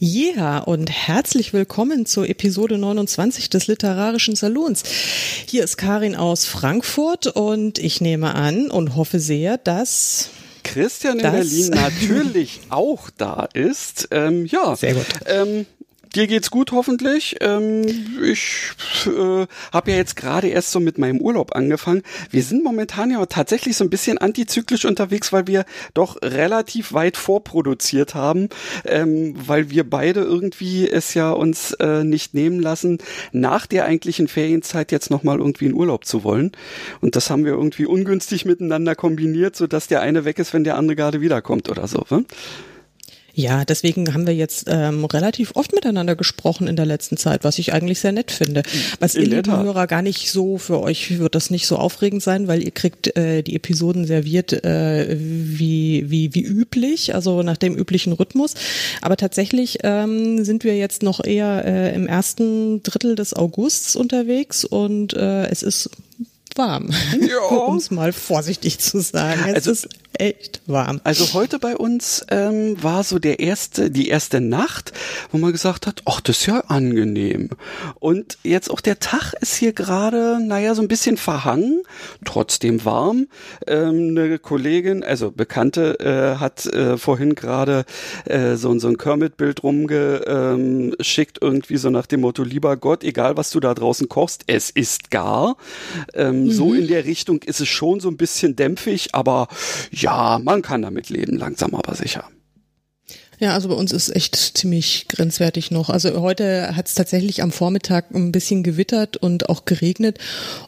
Ja, und herzlich willkommen zur Episode 29 des Literarischen Salons. Hier ist Karin aus Frankfurt und ich nehme an und hoffe sehr, dass Christian in Berlin natürlich auch da ist. Ähm, ja, sehr gut. Ähm, Dir geht's gut hoffentlich. Ähm, ich äh, habe ja jetzt gerade erst so mit meinem Urlaub angefangen. Wir sind momentan ja tatsächlich so ein bisschen antizyklisch unterwegs, weil wir doch relativ weit vorproduziert haben, ähm, weil wir beide irgendwie es ja uns äh, nicht nehmen lassen, nach der eigentlichen Ferienzeit jetzt nochmal irgendwie in Urlaub zu wollen. Und das haben wir irgendwie ungünstig miteinander kombiniert, so dass der eine weg ist, wenn der andere gerade wiederkommt oder so. Ne? Ja, deswegen haben wir jetzt ähm, relativ oft miteinander gesprochen in der letzten Zeit, was ich eigentlich sehr nett finde. Was in ihr lieben Hörer gar nicht so, für euch wird das nicht so aufregend sein, weil ihr kriegt äh, die Episoden serviert äh, wie, wie, wie üblich, also nach dem üblichen Rhythmus. Aber tatsächlich ähm, sind wir jetzt noch eher äh, im ersten Drittel des Augusts unterwegs und äh, es ist warm, ja. um es mal vorsichtig zu sagen. Es also, ist echt warm. Also heute bei uns ähm, war so der erste, die erste Nacht, wo man gesagt hat, ach, das ist ja angenehm. Und jetzt auch der Tag ist hier gerade, naja, so ein bisschen verhangen, trotzdem warm. Ähm, eine Kollegin, also Bekannte, äh, hat äh, vorhin gerade äh, so, so ein Kermit-Bild rumgeschickt, irgendwie so nach dem Motto, lieber Gott, egal was du da draußen kochst, es ist gar. Ähm, mhm. So in der Richtung ist es schon so ein bisschen dämpfig, aber ja, man kann damit leben, langsam aber sicher. Ja, also bei uns ist echt ziemlich grenzwertig noch. Also heute hat es tatsächlich am Vormittag ein bisschen gewittert und auch geregnet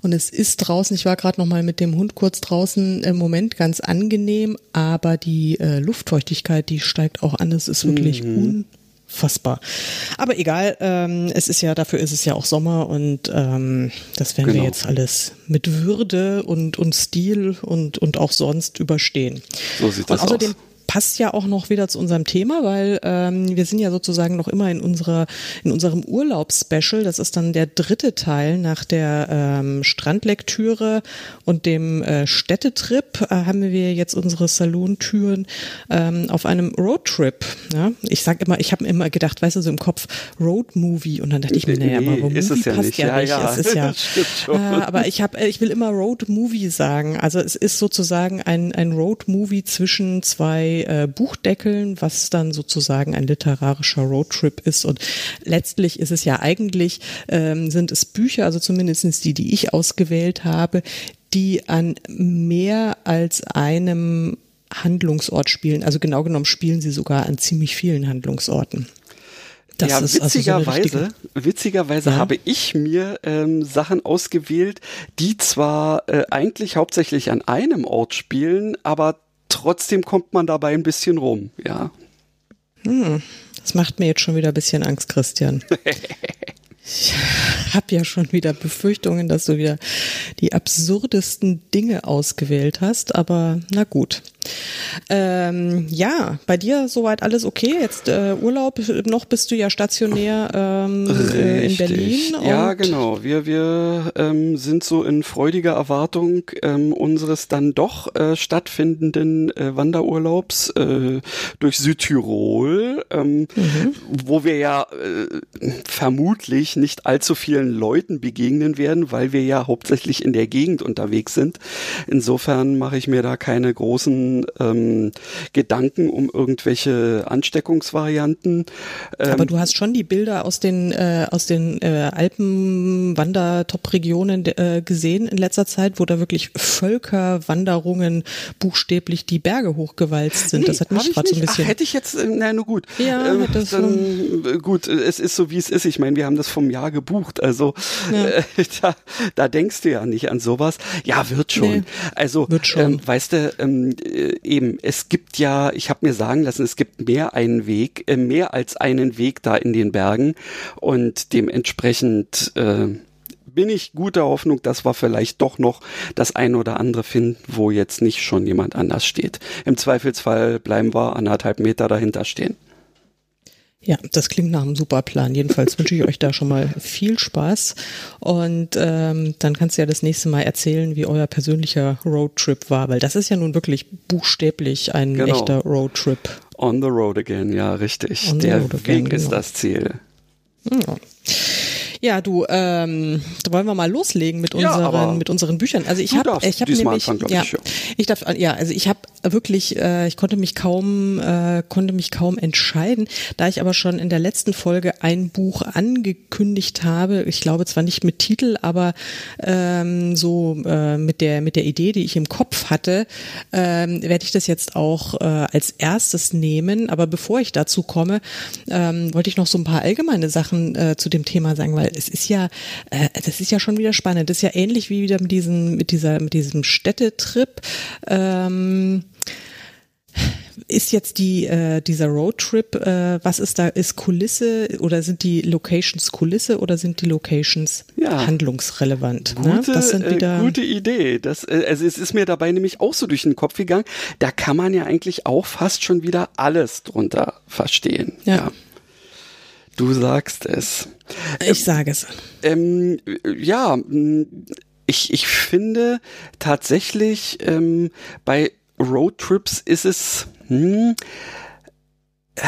und es ist draußen, ich war gerade noch mal mit dem Hund kurz draußen, im Moment ganz angenehm, aber die äh, Luftfeuchtigkeit, die steigt auch an. Es ist wirklich mhm fassbar. Aber egal, ähm, es ist ja, dafür ist es ja auch Sommer und ähm, das werden genau. wir jetzt alles mit Würde und, und Stil und, und auch sonst überstehen. So sieht das und außerdem, aus passt ja auch noch wieder zu unserem Thema, weil ähm, wir sind ja sozusagen noch immer in unserer in unserem Urlaubsspecial. Das ist dann der dritte Teil nach der ähm, Strandlektüre und dem äh, Städtetrip. Äh, haben wir jetzt unsere Salontüren ähm, auf einem Roadtrip. Ja? Ich sag immer, ich habe immer gedacht, weißt du, so im Kopf Roadmovie und dann dachte ich mir, naja, aber Movie ist es ja passt nicht. ja, ja nicht. Ja. Es ist ja, äh, aber ich habe, ich will immer Roadmovie sagen. Also es ist sozusagen ein ein Roadmovie zwischen zwei äh, Buchdeckeln, was dann sozusagen ein literarischer Roadtrip ist. Und letztlich ist es ja eigentlich, ähm, sind es Bücher, also zumindest die, die ich ausgewählt habe, die an mehr als einem Handlungsort spielen. Also genau genommen spielen sie sogar an ziemlich vielen Handlungsorten. Das ja, witzigerweise, also so witzigerweise ja. habe ich mir ähm, Sachen ausgewählt, die zwar äh, eigentlich hauptsächlich an einem Ort spielen, aber trotzdem kommt man dabei ein bisschen rum, ja. Hm, das macht mir jetzt schon wieder ein bisschen Angst, Christian. Ich habe ja schon wieder Befürchtungen, dass du wieder die absurdesten Dinge ausgewählt hast, aber na gut. Ähm, ja, bei dir soweit alles okay. Jetzt äh, Urlaub, noch bist du ja stationär ähm, äh, in Berlin. ja, genau. Wir, wir ähm, sind so in freudiger Erwartung ähm, unseres dann doch äh, stattfindenden äh, Wanderurlaubs äh, durch Südtirol, ähm, mhm. wo wir ja vermutlich nicht allzu vielen Leuten begegnen werden, weil wir ja hauptsächlich in der Gegend unterwegs sind. Insofern mache ich mir da keine großen ähm, Gedanken um irgendwelche Ansteckungsvarianten. Ähm, Aber du hast schon die Bilder aus den äh, aus den äh, Alpenwandertop-Regionen äh, gesehen in letzter Zeit, wo da wirklich Völkerwanderungen buchstäblich die Berge hochgewalzt sind. Nee, das hat mich gerade so ein bisschen. Ach, hätte ich jetzt, äh, na nur gut. Ja, äh, dann, äh, gut, es ist so wie es ist. Ich meine, wir haben das vom Jahr gebucht, also ja. äh, da, da denkst du ja nicht an sowas. Ja, wird schon. Nee, also, wird schon. Ähm, weißt du, ähm, äh, eben, es gibt ja, ich habe mir sagen lassen, es gibt mehr einen Weg, äh, mehr als einen Weg da in den Bergen und dementsprechend äh, bin ich guter Hoffnung, dass wir vielleicht doch noch das ein oder andere finden, wo jetzt nicht schon jemand anders steht. Im Zweifelsfall bleiben wir anderthalb Meter dahinter stehen. Ja, das klingt nach einem super Plan. Jedenfalls wünsche ich euch da schon mal viel Spaß. Und ähm, dann kannst du ja das nächste Mal erzählen, wie euer persönlicher Roadtrip war, weil das ist ja nun wirklich buchstäblich ein genau. echter Roadtrip. On the road again, ja, richtig. Der Weg again, ist genau. das Ziel. Ja. Ja, du, ähm, da wollen wir mal loslegen mit unseren ja, mit unseren Büchern. Also ich habe ich habe nämlich anfangen, ja, ich, ja, ich darf ja, also ich habe wirklich äh, ich konnte mich kaum äh, konnte mich kaum entscheiden, da ich aber schon in der letzten Folge ein Buch angekündigt habe. Ich glaube zwar nicht mit Titel, aber ähm, so äh, mit der mit der Idee, die ich im Kopf hatte, ähm, werde ich das jetzt auch äh, als erstes nehmen. Aber bevor ich dazu komme, ähm, wollte ich noch so ein paar allgemeine Sachen äh, zu dem Thema sagen, weil es ist ja, äh, das ist ja schon wieder spannend. Das ist ja ähnlich wie wieder mit diesem, mit dieser, mit diesem Städtetrip. Ähm, ist jetzt die äh, dieser Roadtrip, äh, was ist da, ist Kulisse oder sind die Locations Kulisse oder sind die Locations ja. handlungsrelevant? Ne? Gute, ne? das sind wieder äh, gute Idee. Das, äh, also es ist mir dabei nämlich auch so durch den Kopf gegangen. Da kann man ja eigentlich auch fast schon wieder alles drunter verstehen. ja. ja. Du sagst es. Ich sage es. Ähm, ja, ich, ich finde tatsächlich ähm, bei Roadtrips ist es. Hm, äh,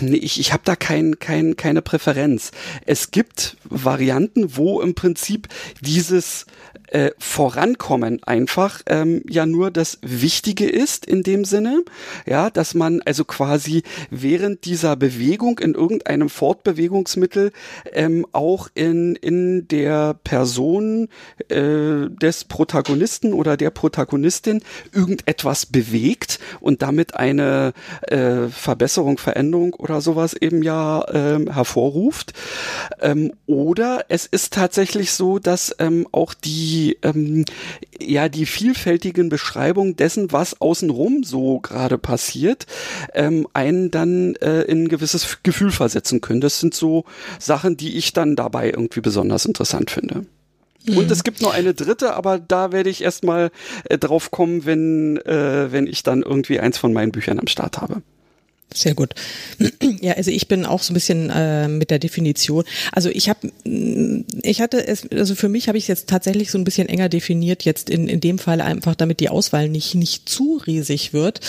Nee, ich, ich habe da kein, kein, keine Präferenz. Es gibt Varianten, wo im Prinzip dieses äh, Vorankommen einfach ähm, ja nur das Wichtige ist in dem Sinne, ja, dass man also quasi während dieser Bewegung in irgendeinem Fortbewegungsmittel ähm, auch in, in der Person äh, des Protagonisten oder der Protagonistin irgendetwas bewegt und damit eine äh, Verbesserung, Veränderung oder sowas eben ja ähm, hervorruft. Ähm, oder es ist tatsächlich so, dass ähm, auch die ähm, ja die vielfältigen Beschreibungen dessen, was außenrum so gerade passiert, ähm, einen dann äh, in ein gewisses Gefühl versetzen können. Das sind so Sachen, die ich dann dabei irgendwie besonders interessant finde. Und es gibt noch eine dritte, aber da werde ich erstmal äh, drauf kommen, wenn, äh, wenn ich dann irgendwie eins von meinen Büchern am Start habe. Sehr gut. Ja, also ich bin auch so ein bisschen äh, mit der Definition. Also ich habe, ich hatte es, also für mich habe ich es jetzt tatsächlich so ein bisschen enger definiert. Jetzt in in dem Fall einfach, damit die Auswahl nicht nicht zu riesig wird,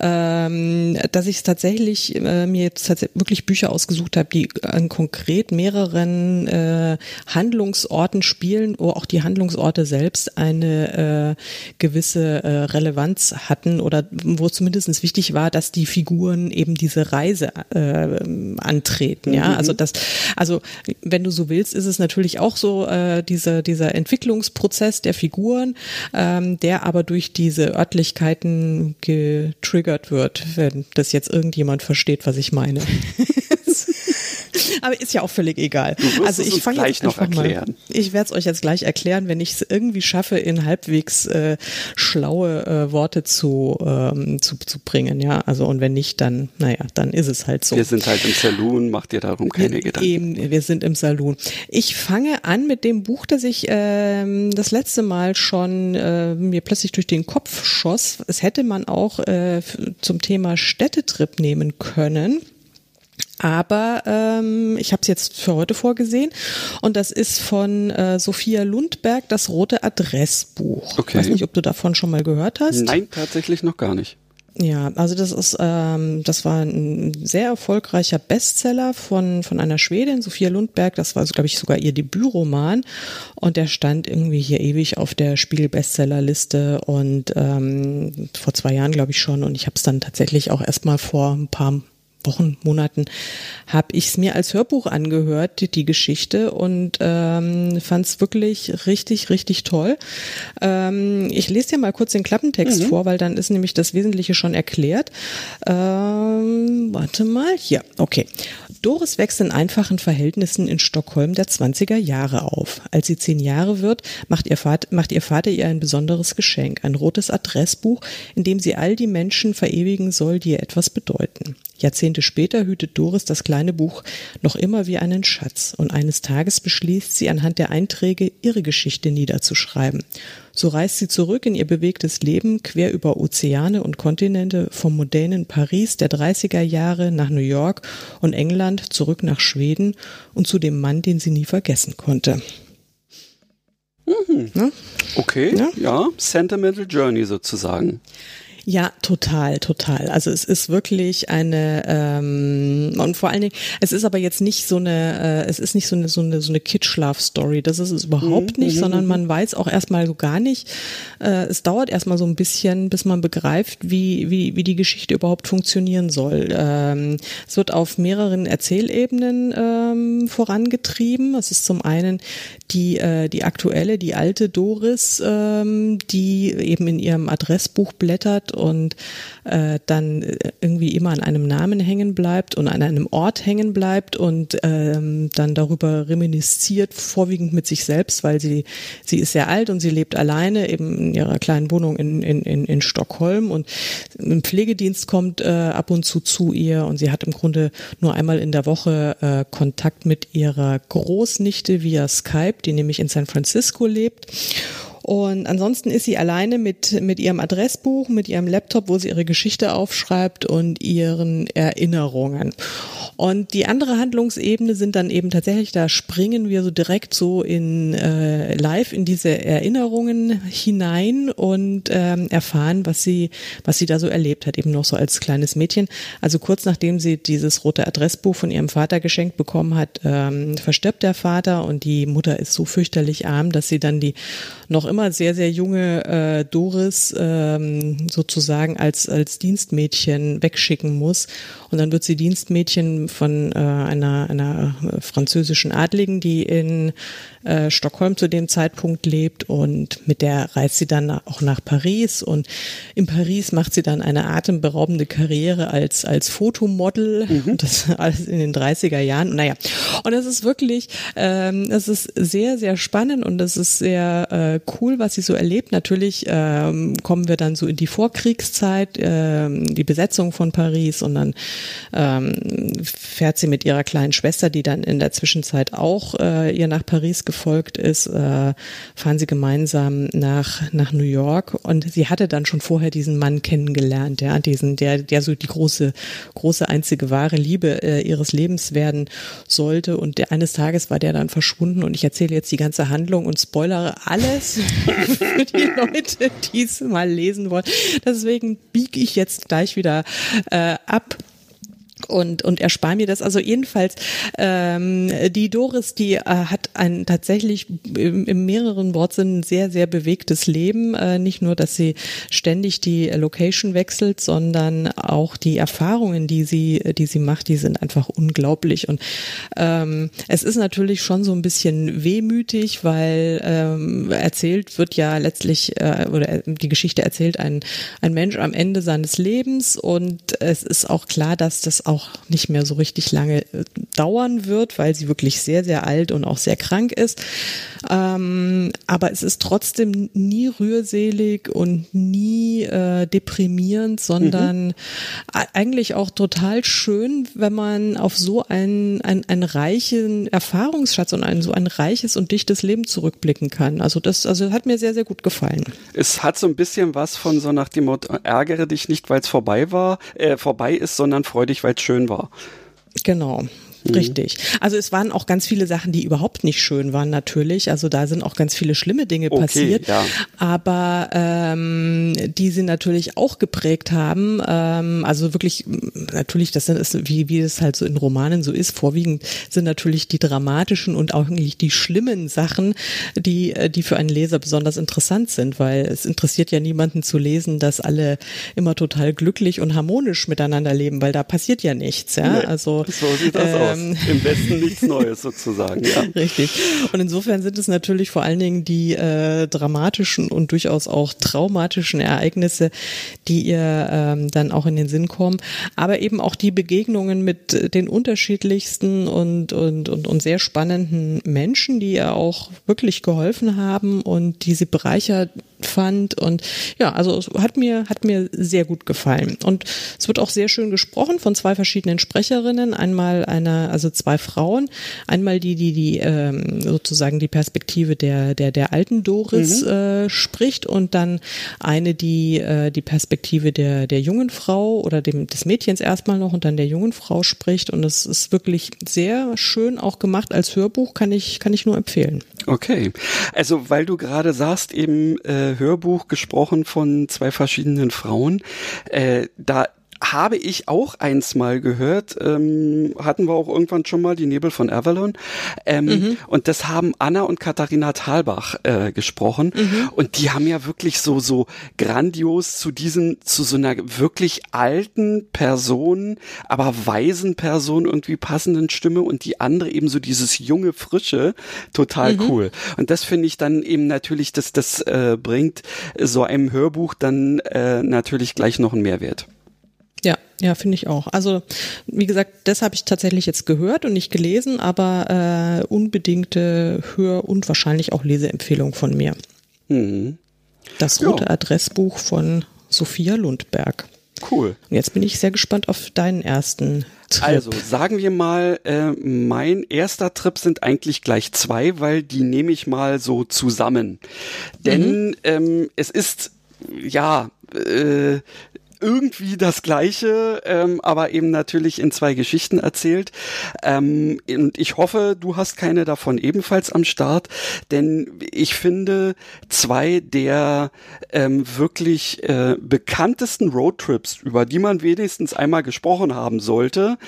ähm, dass ich es tatsächlich äh, mir jetzt tatsächlich wirklich Bücher ausgesucht habe, die an konkret mehreren äh, Handlungsorten spielen, wo auch die Handlungsorte selbst eine äh, gewisse äh, Relevanz hatten oder wo zumindest wichtig war, dass die Figuren eben diese Reise äh, antreten. Ja, mhm. also das, also wenn du so willst, ist es natürlich auch so äh, diese, dieser Entwicklungsprozess der Figuren, ähm, der aber durch diese Örtlichkeiten getriggert wird, wenn das jetzt irgendjemand versteht, was ich meine. Aber ist ja auch völlig egal. also ich fange jetzt noch erklären. Mal, ich werde es euch jetzt gleich erklären, wenn ich es irgendwie schaffe, in halbwegs äh, schlaue äh, Worte zu, ähm, zu, zu bringen. Ja, also und wenn nicht, dann, naja, dann ist es halt so. Wir sind halt im Saloon, macht dir darum keine wir, Gedanken. Eben, wir sind im Saloon. Ich fange an mit dem Buch, das ich ähm, das letzte Mal schon äh, mir plötzlich durch den Kopf schoss. Es hätte man auch äh, zum Thema Städtetrip nehmen können. Aber ähm, ich habe es jetzt für heute vorgesehen und das ist von äh, Sophia Lundberg, das rote Adressbuch. Okay. Ich weiß nicht, ob du davon schon mal gehört hast. Nein, tatsächlich noch gar nicht. Ja, also das ist, ähm, das war ein sehr erfolgreicher Bestseller von von einer Schwedin, Sophia Lundberg. Das war, so, glaube ich, sogar ihr Debütroman und der stand irgendwie hier ewig auf der Spiegel-Bestsellerliste und ähm, vor zwei Jahren, glaube ich schon. Und ich habe es dann tatsächlich auch erst mal vor ein paar Wochen, Monaten habe ich es mir als Hörbuch angehört, die, die Geschichte, und ähm, fand es wirklich richtig, richtig toll. Ähm, ich lese dir mal kurz den Klappentext mhm. vor, weil dann ist nämlich das Wesentliche schon erklärt. Ähm, warte mal, hier, okay. Doris wächst in einfachen Verhältnissen in Stockholm der 20er Jahre auf. Als sie zehn Jahre wird, macht ihr, Vater, macht ihr Vater ihr ein besonderes Geschenk, ein rotes Adressbuch, in dem sie all die Menschen verewigen soll, die ihr etwas bedeuten. Jahrzehnte später hütet Doris das kleine Buch noch immer wie einen Schatz und eines Tages beschließt sie anhand der Einträge ihre Geschichte niederzuschreiben. So reist sie zurück in ihr bewegtes Leben quer über Ozeane und Kontinente vom mondänen Paris der 30er Jahre nach New York und England zurück nach Schweden und zu dem Mann, den sie nie vergessen konnte. Mhm. Ja? Okay, ja? ja, Sentimental Journey sozusagen. Ja, total, total. Also es ist wirklich eine ähm, und vor allen Dingen, es ist aber jetzt nicht so eine, äh, es ist nicht so eine so eine so eine Kitschlaf-Story. Das ist es überhaupt mhm, nicht, mhm, sondern mhm. man weiß auch erstmal so gar nicht. Äh, es dauert erstmal so ein bisschen, bis man begreift, wie wie wie die Geschichte überhaupt funktionieren soll. Ähm, es wird auf mehreren Erzählebenen ähm, vorangetrieben. Es ist zum einen die äh, die aktuelle, die alte Doris, ähm, die eben in ihrem Adressbuch blättert und äh, dann irgendwie immer an einem Namen hängen bleibt und an einem Ort hängen bleibt und ähm, dann darüber reminisziert, vorwiegend mit sich selbst, weil sie, sie ist sehr alt und sie lebt alleine eben in ihrer kleinen Wohnung in, in, in, in Stockholm und ein Pflegedienst kommt äh, ab und zu zu ihr und sie hat im Grunde nur einmal in der Woche äh, Kontakt mit ihrer Großnichte via Skype, die nämlich in San Francisco lebt. Und ansonsten ist sie alleine mit, mit ihrem Adressbuch, mit ihrem Laptop, wo sie ihre Geschichte aufschreibt und ihren Erinnerungen. Und die andere Handlungsebene sind dann eben tatsächlich, da springen wir so direkt so in äh, live in diese Erinnerungen hinein und ähm, erfahren, was sie, was sie da so erlebt hat, eben noch so als kleines Mädchen. Also kurz nachdem sie dieses rote Adressbuch von ihrem Vater geschenkt bekommen hat, ähm, verstirbt der Vater und die Mutter ist so fürchterlich arm, dass sie dann die noch immer sehr, sehr junge äh, Doris ähm, sozusagen als, als Dienstmädchen wegschicken muss. Und dann wird sie Dienstmädchen von äh, einer, einer französischen Adligen, die in äh, Stockholm zu dem Zeitpunkt lebt und mit der reist sie dann auch nach Paris und in Paris macht sie dann eine atemberaubende Karriere als, als Fotomodel mhm. und das alles in den 30er Jahren. Naja, und es ist wirklich, ähm, es ist sehr, sehr spannend und es ist sehr äh, cool, was sie so erlebt. Natürlich ähm, kommen wir dann so in die Vorkriegszeit, ähm, die Besetzung von Paris und dann ähm, fährt sie mit ihrer kleinen Schwester, die dann in der Zwischenzeit auch äh, ihr nach Paris gefolgt ist, äh, fahren sie gemeinsam nach, nach New York. Und sie hatte dann schon vorher diesen Mann kennengelernt, ja, diesen, der, der so die große, große einzige wahre Liebe äh, ihres Lebens werden sollte. Und der, eines Tages war der dann verschwunden. Und ich erzähle jetzt die ganze Handlung und spoilere alles für die Leute, die es mal lesen wollen. Deswegen biege ich jetzt gleich wieder äh, ab und und erspar mir das. Also jedenfalls ähm, die Doris, die äh, hat ein tatsächlich im, im mehreren Wortsinnen sehr sehr bewegtes Leben. Äh, nicht nur, dass sie ständig die Location wechselt, sondern auch die Erfahrungen, die sie die sie macht, die sind einfach unglaublich. Und ähm, es ist natürlich schon so ein bisschen wehmütig, weil ähm, erzählt wird ja letztlich äh, oder die Geschichte erzählt ein ein Mensch am Ende seines Lebens und es ist auch klar, dass das auch nicht mehr so richtig lange äh, dauern wird, weil sie wirklich sehr, sehr alt und auch sehr krank ist. Ähm, aber es ist trotzdem nie rührselig und nie äh, deprimierend, sondern mhm. eigentlich auch total schön, wenn man auf so einen, einen, einen reichen Erfahrungsschatz und ein so ein reiches und dichtes Leben zurückblicken kann. Also das also hat mir sehr, sehr gut gefallen. Es hat so ein bisschen was von so nach dem Motto, ärgere dich nicht, weil es vorbei war, äh, vorbei ist, sondern freu dich, weil es schön war. Genau. Mhm. Richtig. Also es waren auch ganz viele Sachen, die überhaupt nicht schön waren natürlich. Also da sind auch ganz viele schlimme Dinge okay, passiert. Ja. Aber ähm, die sie natürlich auch geprägt haben. Ähm, also wirklich, natürlich, das ist, wie, wie es halt so in Romanen so ist, vorwiegend sind natürlich die dramatischen und auch eigentlich die schlimmen Sachen, die, äh, die für einen Leser besonders interessant sind, weil es interessiert ja niemanden zu lesen, dass alle immer total glücklich und harmonisch miteinander leben, weil da passiert ja nichts. Ja? Nee, also so sieht das äh, aus ähm, im Westen nichts Neues sozusagen. Ja. Richtig. Und insofern sind es natürlich vor allen Dingen die äh, dramatischen und durchaus auch traumatischen Ereignisse, die ihr ähm, dann auch in den Sinn kommen, aber eben auch die Begegnungen mit den unterschiedlichsten und, und, und, und sehr spannenden Menschen, die ihr auch wirklich geholfen haben und die sie bereichert fand. Und ja, also hat mir hat mir sehr gut gefallen. Und es wird auch sehr schön gesprochen von zwei verschiedenen Sprecherinnen, einmal einer also zwei Frauen, einmal die die die ähm, sozusagen die Perspektive der der der alten Doris mhm. äh, spricht. Und dann eine die äh, die Perspektive der der jungen Frau oder dem des Mädchens erstmal noch und dann der jungen Frau spricht. Und es ist wirklich sehr schön auch gemacht. Als Hörbuch kann ich kann ich nur empfehlen. Okay, also weil du gerade sagst eben äh, Hörbuch gesprochen von zwei verschiedenen Frauen. Äh, da habe ich auch eins mal gehört, ähm, hatten wir auch irgendwann schon mal, die Nebel von Avalon. Ähm, mhm. Und das haben Anna und Katharina Thalbach äh, gesprochen. Mhm. Und die haben ja wirklich so, so grandios zu diesem, zu so einer wirklich alten Person, aber weisen Person irgendwie passenden Stimme und die andere eben so dieses junge, frische, total mhm. cool. Und das finde ich dann eben natürlich, dass das äh, bringt so einem Hörbuch dann äh, natürlich gleich noch einen Mehrwert. Ja, ja, finde ich auch. Also, wie gesagt, das habe ich tatsächlich jetzt gehört und nicht gelesen, aber äh, unbedingte Hör- und wahrscheinlich auch Leseempfehlung von mir. Mhm. Das rote ja. Adressbuch von Sophia Lundberg. Cool. Und jetzt bin ich sehr gespannt auf deinen ersten Trip. Also sagen wir mal, äh, mein erster Trip sind eigentlich gleich zwei, weil die nehme ich mal so zusammen. Denn mhm. ähm, es ist ja äh, irgendwie das Gleiche, ähm, aber eben natürlich in zwei Geschichten erzählt. Ähm, und ich hoffe, du hast keine davon ebenfalls am Start, denn ich finde, zwei der ähm, wirklich äh, bekanntesten Roadtrips, über die man wenigstens einmal gesprochen haben sollte,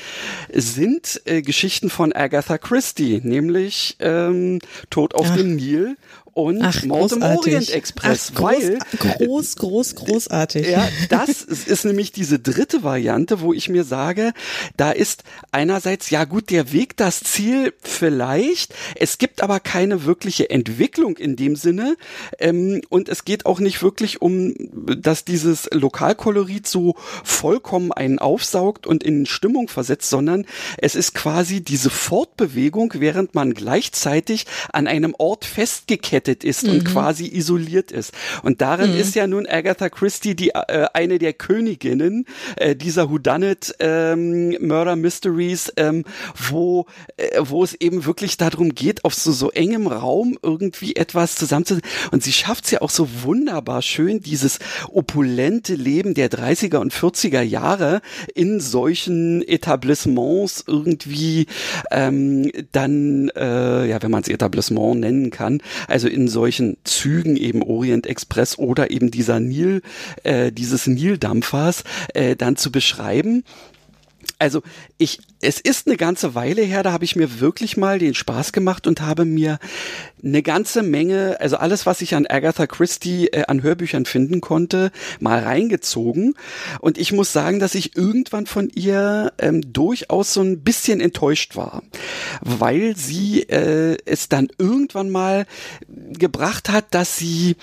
sind äh, Geschichten von Agatha Christie, nämlich ähm, Tod auf Ach. dem Nil und Ach, Mord im Orient Express, Ach, groß, weil groß, groß, großartig. Ja, das ist, nämlich diese dritte Variante, wo ich mir sage, da ist einerseits ja gut der Weg das Ziel vielleicht, es gibt aber keine wirkliche Entwicklung in dem Sinne. Ähm, und es geht auch nicht wirklich um, dass dieses Lokalkolorit so vollkommen einen aufsaugt und in Stimmung versetzt, sondern es ist quasi diese Fortbewegung, während man gleichzeitig an einem Ort festgekettet eingebettet ist mhm. und quasi isoliert ist. Und darin mhm. ist ja nun Agatha Christie die äh, eine der Königinnen äh, dieser Whodunit ähm, Murder Mysteries, ähm, wo äh, wo es eben wirklich darum geht, auf so so engem Raum irgendwie etwas zusammenzusetzen. Und sie schafft es ja auch so wunderbar schön, dieses opulente Leben der 30er und 40er Jahre in solchen Etablissements irgendwie ähm, dann, äh, ja, wenn man es Etablissement nennen kann, also in solchen Zügen eben Orient Express oder eben dieser Nil, äh, dieses Nildampfers äh, dann zu beschreiben. Also ich, es ist eine ganze Weile her, da habe ich mir wirklich mal den Spaß gemacht und habe mir eine ganze Menge, also alles, was ich an Agatha Christie äh, an Hörbüchern finden konnte, mal reingezogen. Und ich muss sagen, dass ich irgendwann von ihr ähm, durchaus so ein bisschen enttäuscht war, weil sie äh, es dann irgendwann mal gebracht hat, dass sie,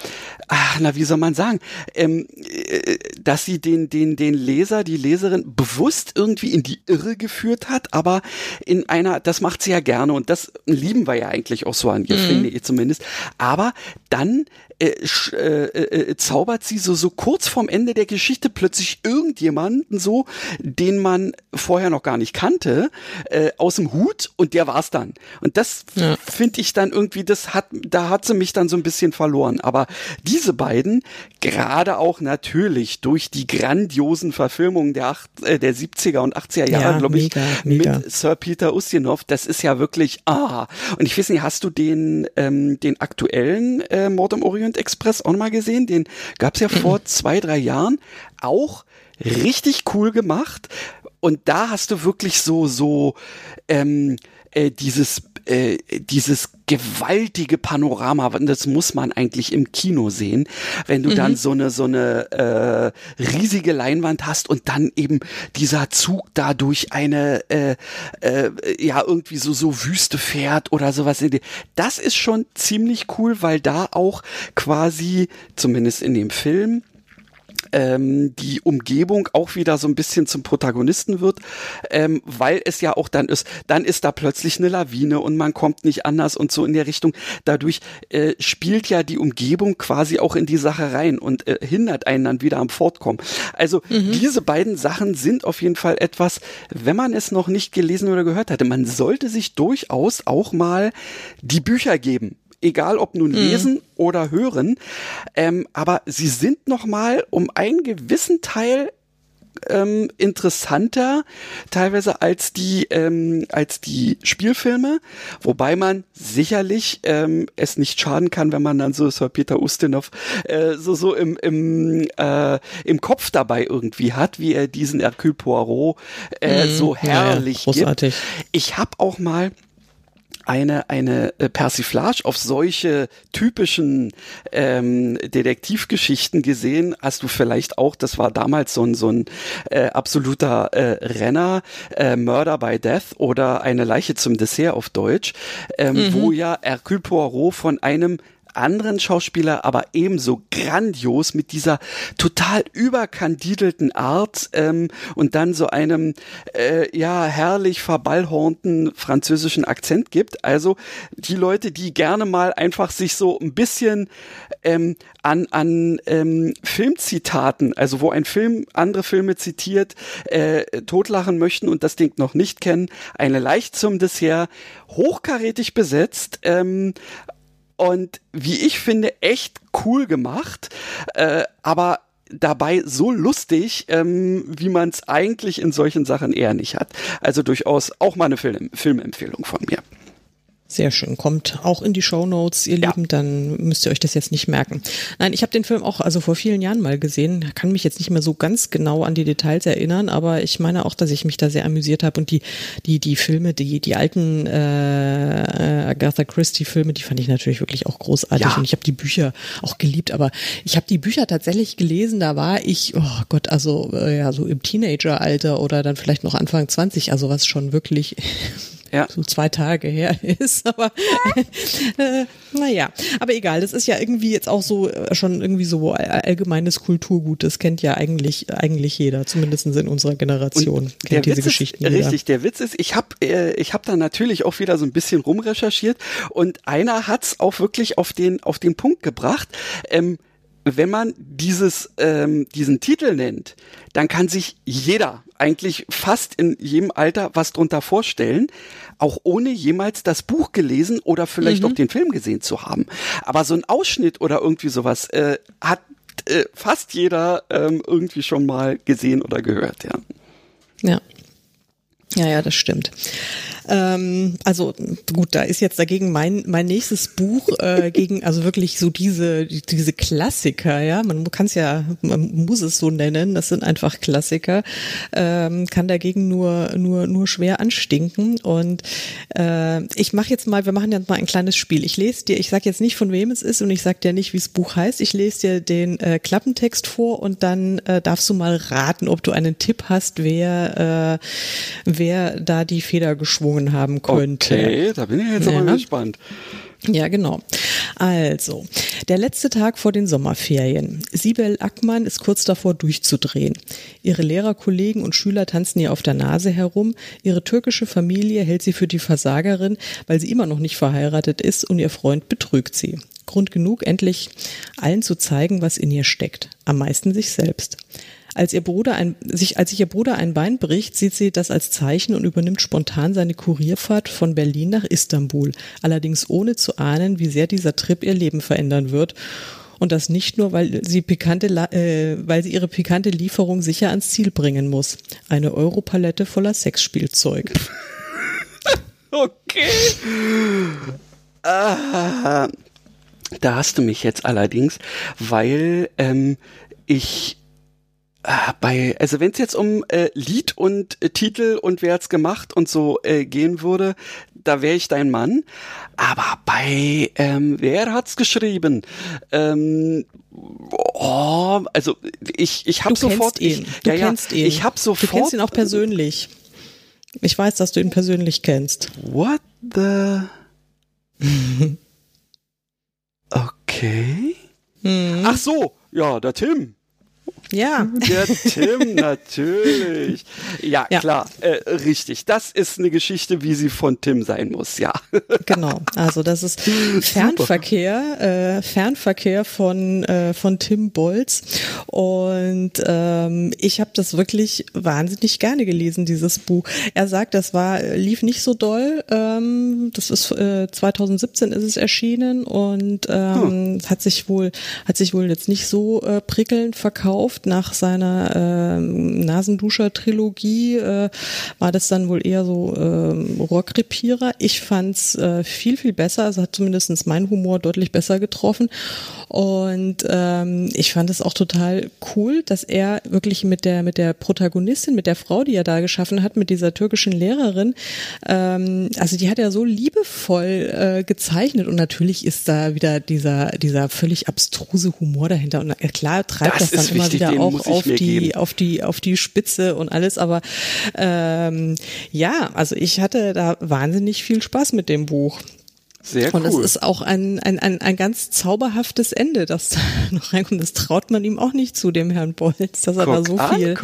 ach, na wie soll man sagen, ähm, äh, dass sie den den den Leser, die Leserin bewusst irgendwie in die Irre geführt hat, aber in einer, das macht sie ja gerne und das lieben wir ja eigentlich auch so an ihr, mhm. finde ich zumindest. Aber dann äh, äh, äh, zaubert sie so, so kurz vorm Ende der Geschichte plötzlich irgendjemanden so, den man vorher noch gar nicht kannte, äh, aus dem Hut und der war's dann. Und das ja. finde ich dann irgendwie, das hat, da hat sie mich dann so ein bisschen verloren. Aber diese beiden, gerade auch natürlich durch die grandiosen Verfilmungen der, acht, äh, der 70er und 80er Jahre, ja, glaube ich, mega. Mit Sir Peter Ustinov, das ist ja wirklich, ah. Und ich weiß nicht, hast du den, ähm, den aktuellen äh, Mord im Orient Express auch mal gesehen? Den gab's ja vor zwei, drei Jahren. Auch richtig cool gemacht. Und da hast du wirklich so, so, ähm, äh, dieses äh, dieses gewaltige Panorama, das muss man eigentlich im Kino sehen, wenn du mhm. dann so eine so eine äh, riesige Leinwand hast und dann eben dieser Zug da durch eine äh, äh, ja irgendwie so so Wüste fährt oder sowas. Das ist schon ziemlich cool, weil da auch quasi zumindest in dem Film ähm, die Umgebung auch wieder so ein bisschen zum Protagonisten wird, ähm, weil es ja auch dann ist, dann ist da plötzlich eine Lawine und man kommt nicht anders und so in der Richtung. Dadurch äh, spielt ja die Umgebung quasi auch in die Sache rein und äh, hindert einen dann wieder am Fortkommen. Also mhm. diese beiden Sachen sind auf jeden Fall etwas, wenn man es noch nicht gelesen oder gehört hatte, man sollte sich durchaus auch mal die Bücher geben egal ob nun mhm. lesen oder hören. Ähm, aber sie sind noch mal um einen gewissen Teil ähm, interessanter teilweise als die ähm, als die Spielfilme, wobei man sicherlich ähm, es nicht schaden kann, wenn man dann so Sir Peter Ustinov äh, so so im im äh, im Kopf dabei irgendwie hat, wie er diesen Hercule Poirot äh, mm, so herrlich ja, großartig. gibt. Ich habe auch mal eine, eine äh, Persiflage auf solche typischen ähm, Detektivgeschichten gesehen. Hast du vielleicht auch, das war damals so ein, so ein äh, absoluter äh, Renner, äh, Murder by Death oder eine Leiche zum Dessert auf Deutsch, ähm, mhm. wo ja Hercule Poirot von einem anderen Schauspieler aber ebenso grandios mit dieser total überkandidelten Art ähm, und dann so einem äh, ja herrlich verballhornten französischen Akzent gibt. Also die Leute, die gerne mal einfach sich so ein bisschen ähm, an an ähm, Filmzitaten, also wo ein Film andere Filme zitiert, äh, totlachen möchten und das Ding noch nicht kennen, eine leicht zum Dessert hochkarätig besetzt, ähm, und wie ich finde, echt cool gemacht, äh, aber dabei so lustig, ähm, wie man es eigentlich in solchen Sachen eher nicht hat. Also durchaus auch mal eine Film Filmempfehlung von mir. Sehr schön. Kommt auch in die Show Notes, ihr ja. Lieben, dann müsst ihr euch das jetzt nicht merken. Nein, ich habe den Film auch also vor vielen Jahren mal gesehen, kann mich jetzt nicht mehr so ganz genau an die Details erinnern, aber ich meine auch, dass ich mich da sehr amüsiert habe und die die die Filme, die die alten äh, Agatha Christie Filme, die fand ich natürlich wirklich auch großartig ja. und ich habe die Bücher auch geliebt, aber ich habe die Bücher tatsächlich gelesen, da war ich oh Gott, also äh, ja, so im Teenageralter oder dann vielleicht noch Anfang 20, also was schon wirklich ja. so zwei Tage her ist. Aber äh, naja, aber egal, das ist ja irgendwie jetzt auch so äh, schon irgendwie so allgemeines Kulturgut. Das kennt ja eigentlich eigentlich jeder, zumindest in unserer Generation. Und kennt diese Witz Geschichten. Ist, richtig, der Witz ist, ich habe äh, ich hab da natürlich auch wieder so ein bisschen rumrecherchiert und einer hat's auch wirklich auf den auf den Punkt gebracht. Ähm, wenn man dieses, ähm, diesen Titel nennt, dann kann sich jeder eigentlich fast in jedem Alter was drunter vorstellen, auch ohne jemals das Buch gelesen oder vielleicht mhm. auch den Film gesehen zu haben. Aber so ein Ausschnitt oder irgendwie sowas äh, hat äh, fast jeder ähm, irgendwie schon mal gesehen oder gehört, ja. Ja. Ja, ja, das stimmt. Ähm, also gut, da ist jetzt dagegen mein mein nächstes Buch äh, gegen also wirklich so diese diese Klassiker, ja, man kann es ja man muss es so nennen, das sind einfach Klassiker, ähm, kann dagegen nur nur nur schwer anstinken und äh, ich mache jetzt mal, wir machen jetzt mal ein kleines Spiel. Ich lese dir, ich sag jetzt nicht von wem es ist und ich sag dir nicht, wie das Buch heißt. Ich lese dir den äh, Klappentext vor und dann äh, darfst du mal raten, ob du einen Tipp hast, wer äh, wer da die Feder geschwungen haben könnte. Okay, da bin ich jetzt ja. aber gespannt. Ja, genau. Also, der letzte Tag vor den Sommerferien. Sibel Ackmann ist kurz davor durchzudrehen. Ihre Lehrerkollegen und Schüler tanzen ihr auf der Nase herum. Ihre türkische Familie hält sie für die Versagerin, weil sie immer noch nicht verheiratet ist und ihr Freund betrügt sie. Grund genug, endlich allen zu zeigen, was in ihr steckt. Am meisten sich selbst. Als ihr Bruder ein, sich, als sich ihr Bruder ein Bein bricht, sieht sie das als Zeichen und übernimmt spontan seine Kurierfahrt von Berlin nach Istanbul. Allerdings ohne zu ahnen, wie sehr dieser Trip ihr Leben verändern wird. Und das nicht nur, weil sie pikante, äh, weil sie ihre pikante Lieferung sicher ans Ziel bringen muss. Eine Europalette voller Sexspielzeug. okay. Ah, da hast du mich jetzt allerdings, weil ähm, ich Ah, bei, also wenn es jetzt um äh, Lied und äh, Titel und wer hat's gemacht und so äh, gehen würde, da wäre ich dein Mann. Aber bei, ähm, wer hat's geschrieben? Ähm, oh, also ich, ich habe sofort, ihn. Ich, du ja, kennst ihn. Ich habe sofort. Du kennst ihn auch persönlich. Ich weiß, dass du ihn persönlich kennst. What the? okay. Hm. Ach so, ja, der Tim. Ja. Der Tim, natürlich. Ja, ja. klar, äh, richtig. Das ist eine Geschichte, wie sie von Tim sein muss, ja. Genau, also das ist Fernverkehr, äh, Fernverkehr von, äh, von Tim Bolz. Und ähm, ich habe das wirklich wahnsinnig gerne gelesen, dieses Buch. Er sagt, das war, lief nicht so doll. Ähm, das ist äh, 2017 ist es erschienen und ähm, hm. hat sich wohl, hat sich wohl jetzt nicht so äh, prickelnd verkauft gekauft. Nach seiner äh, Nasenduscher-Trilogie äh, war das dann wohl eher so äh, Rohrkrepierer. Ich fand's äh, viel, viel besser. Also hat zumindestens mein Humor deutlich besser getroffen. Und ähm, ich fand es auch total cool, dass er wirklich mit der, mit der Protagonistin, mit der Frau, die er da geschaffen hat, mit dieser türkischen Lehrerin, ähm, also die hat er so liebevoll äh, gezeichnet und natürlich ist da wieder dieser, dieser völlig abstruse Humor dahinter. Und klar treibt das, das dann immer wieder ja auch auf die, auf die, auf die Spitze und alles, aber ähm, ja, also ich hatte da wahnsinnig viel Spaß mit dem Buch. Sehr cool. Und es ist auch ein, ein, ein, ein ganz zauberhaftes Ende, das da noch reinkommt. Das traut man ihm auch nicht zu, dem Herrn Bolz, dass er guck da so an, viel,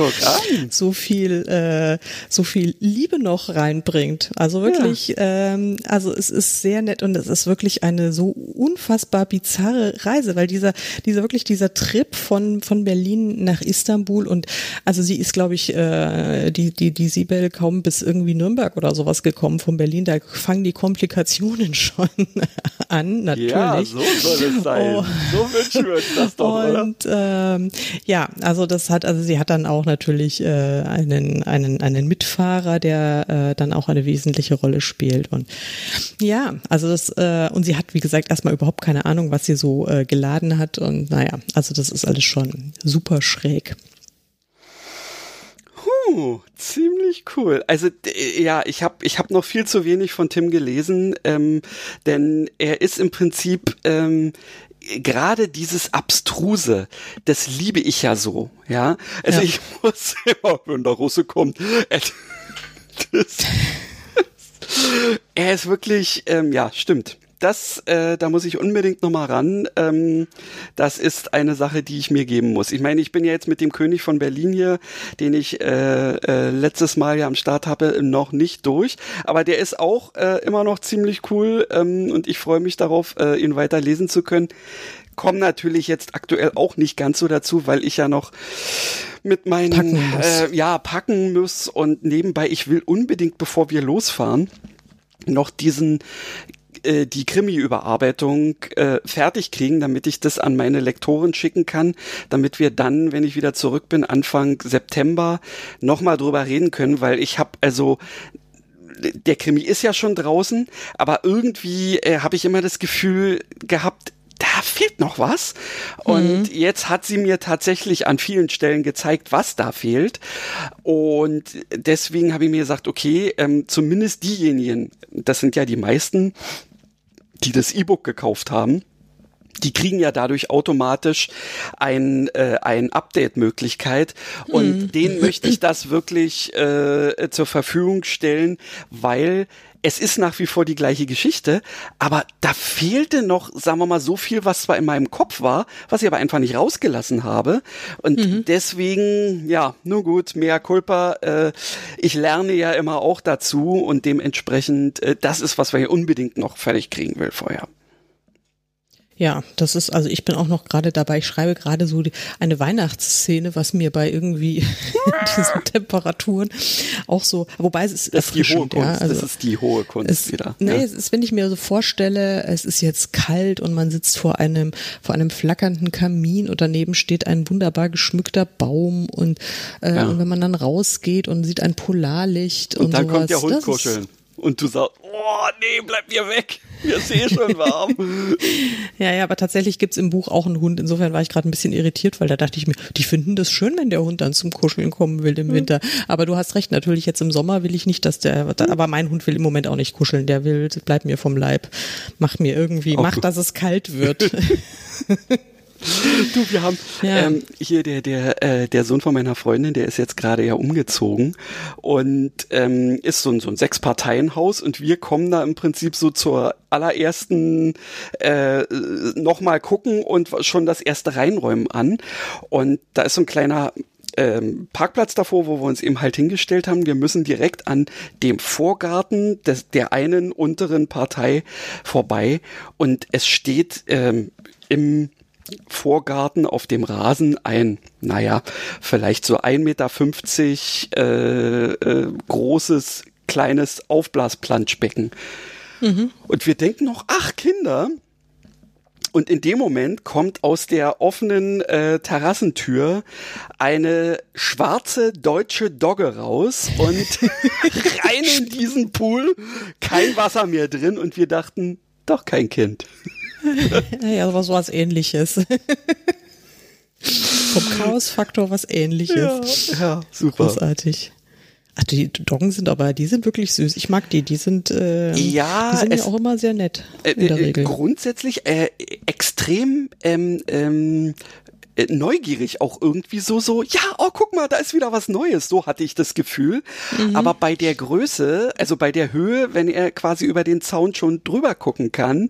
so viel, äh, so viel Liebe noch reinbringt. Also wirklich, ja. ähm, also es ist sehr nett und es ist wirklich eine so unfassbar bizarre Reise, weil dieser, dieser wirklich dieser Trip von von Berlin nach Istanbul und also sie ist, glaube ich, äh, die die die Sibel kaum bis irgendwie Nürnberg oder sowas gekommen von Berlin. Da fangen die Komplikationen schon an, natürlich. Ja, so soll es sein. Oh. So wünschen wir uns das doch, Und ähm, ja, also das hat, also sie hat dann auch natürlich äh, einen, einen, einen Mitfahrer, der äh, dann auch eine wesentliche Rolle spielt. Und ja, also das, äh, und sie hat, wie gesagt, erstmal überhaupt keine Ahnung, was sie so äh, geladen hat. Und naja, also das ist alles schon super schräg. Uh, ziemlich cool. Also ja, ich habe ich hab noch viel zu wenig von Tim gelesen, ähm, denn er ist im Prinzip ähm, gerade dieses Abstruse, das liebe ich ja so, ja. Also ja. ich muss immer, wenn der Russe kommt, äh, das, er ist wirklich, ähm, ja, stimmt das, äh, da muss ich unbedingt nochmal ran. Ähm, das ist eine Sache, die ich mir geben muss. Ich meine, ich bin ja jetzt mit dem König von Berlin hier, den ich äh, äh, letztes Mal ja am Start habe, noch nicht durch. Aber der ist auch äh, immer noch ziemlich cool ähm, und ich freue mich darauf, äh, ihn weiter lesen zu können. Komme natürlich jetzt aktuell auch nicht ganz so dazu, weil ich ja noch mit meinen packen äh, ja packen muss und nebenbei ich will unbedingt, bevor wir losfahren, noch diesen äh, die Krimi-Überarbeitung äh, fertig kriegen, damit ich das an meine Lektoren schicken kann, damit wir dann, wenn ich wieder zurück bin, Anfang September nochmal drüber reden können, weil ich habe also der Krimi ist ja schon draußen, aber irgendwie äh, habe ich immer das Gefühl gehabt, da fehlt noch was. Und mhm. jetzt hat sie mir tatsächlich an vielen Stellen gezeigt, was da fehlt. Und deswegen habe ich mir gesagt, okay, ähm, zumindest diejenigen, das sind ja die meisten, die das E-Book gekauft haben, die kriegen ja dadurch automatisch ein, äh, ein Update-Möglichkeit und mhm. denen möchte ich das wirklich äh, zur Verfügung stellen, weil es ist nach wie vor die gleiche Geschichte, aber da fehlte noch, sagen wir mal, so viel, was zwar in meinem Kopf war, was ich aber einfach nicht rausgelassen habe. Und mhm. deswegen, ja, nur gut, mehr Culpa. Äh, ich lerne ja immer auch dazu und dementsprechend, äh, das ist, was wir hier unbedingt noch fertig kriegen will vorher. Ja, das ist, also ich bin auch noch gerade dabei, ich schreibe gerade so die, eine Weihnachtsszene, was mir bei irgendwie diesen Temperaturen auch so, wobei es ist das ist die hohe Kunst, ja, also das ist die hohe Kunst es, wieder. Nee, ja. es ist, wenn ich mir so vorstelle, es ist jetzt kalt und man sitzt vor einem, vor einem flackernden Kamin und daneben steht ein wunderbar geschmückter Baum und, äh, ja. und wenn man dann rausgeht und sieht ein Polarlicht und, und dann sowas, kommt der Hund kuscheln. Und du sagst, oh nee, bleib mir weg. Mir ist eh schon warm. ja, ja, aber tatsächlich gibt's im Buch auch einen Hund. Insofern war ich gerade ein bisschen irritiert, weil da dachte ich mir, die finden das schön, wenn der Hund dann zum Kuscheln kommen will im Winter. Aber du hast recht, natürlich jetzt im Sommer will ich nicht, dass der, aber mein Hund will im Moment auch nicht kuscheln. Der will, bleib mir vom Leib. Mach mir irgendwie, mach, dass es kalt wird. Du, wir haben ja. ähm, hier der der äh, der Sohn von meiner Freundin, der ist jetzt gerade ja umgezogen und ähm, ist so ein so ein sechs Parteien Haus und wir kommen da im Prinzip so zur allerersten äh, noch mal gucken und schon das erste reinräumen an und da ist so ein kleiner ähm, Parkplatz davor, wo wir uns eben halt hingestellt haben. Wir müssen direkt an dem Vorgarten des, der einen unteren Partei vorbei und es steht ähm, im Vorgarten auf dem Rasen ein, naja, vielleicht so 1,50 Meter äh, äh, großes, kleines Aufblasplanschbecken. Mhm. Und wir denken noch, ach Kinder. Und in dem Moment kommt aus der offenen äh, Terrassentür eine schwarze deutsche Dogge raus und rein in diesen Pool, kein Wasser mehr drin und wir dachten, doch kein Kind. ja, aber so was ähnliches. Vom Chaos-Faktor was ähnliches. Ja, ja, super. Großartig. Ach, die Doggen sind aber, die sind wirklich süß. Ich mag die. Die sind, äh, ja, die sind ja auch immer sehr nett in der äh, Regel. Grundsätzlich äh, extrem ähm, ähm, äh, neugierig auch irgendwie so, so, ja, oh, guck mal, da ist wieder was Neues. So hatte ich das Gefühl. Mhm. Aber bei der Größe, also bei der Höhe, wenn er quasi über den Zaun schon drüber gucken kann,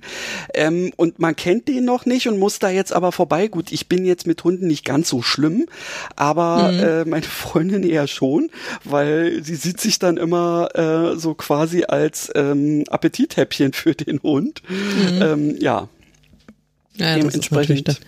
ähm, und man kennt den noch nicht und muss da jetzt aber vorbei. Gut, ich bin jetzt mit Hunden nicht ganz so schlimm, aber mhm. äh, meine Freundin eher schon, weil sie sieht sich dann immer äh, so quasi als ähm, Appetithäppchen für den Hund. Mhm. Ähm, ja. Ja, Dementsprechend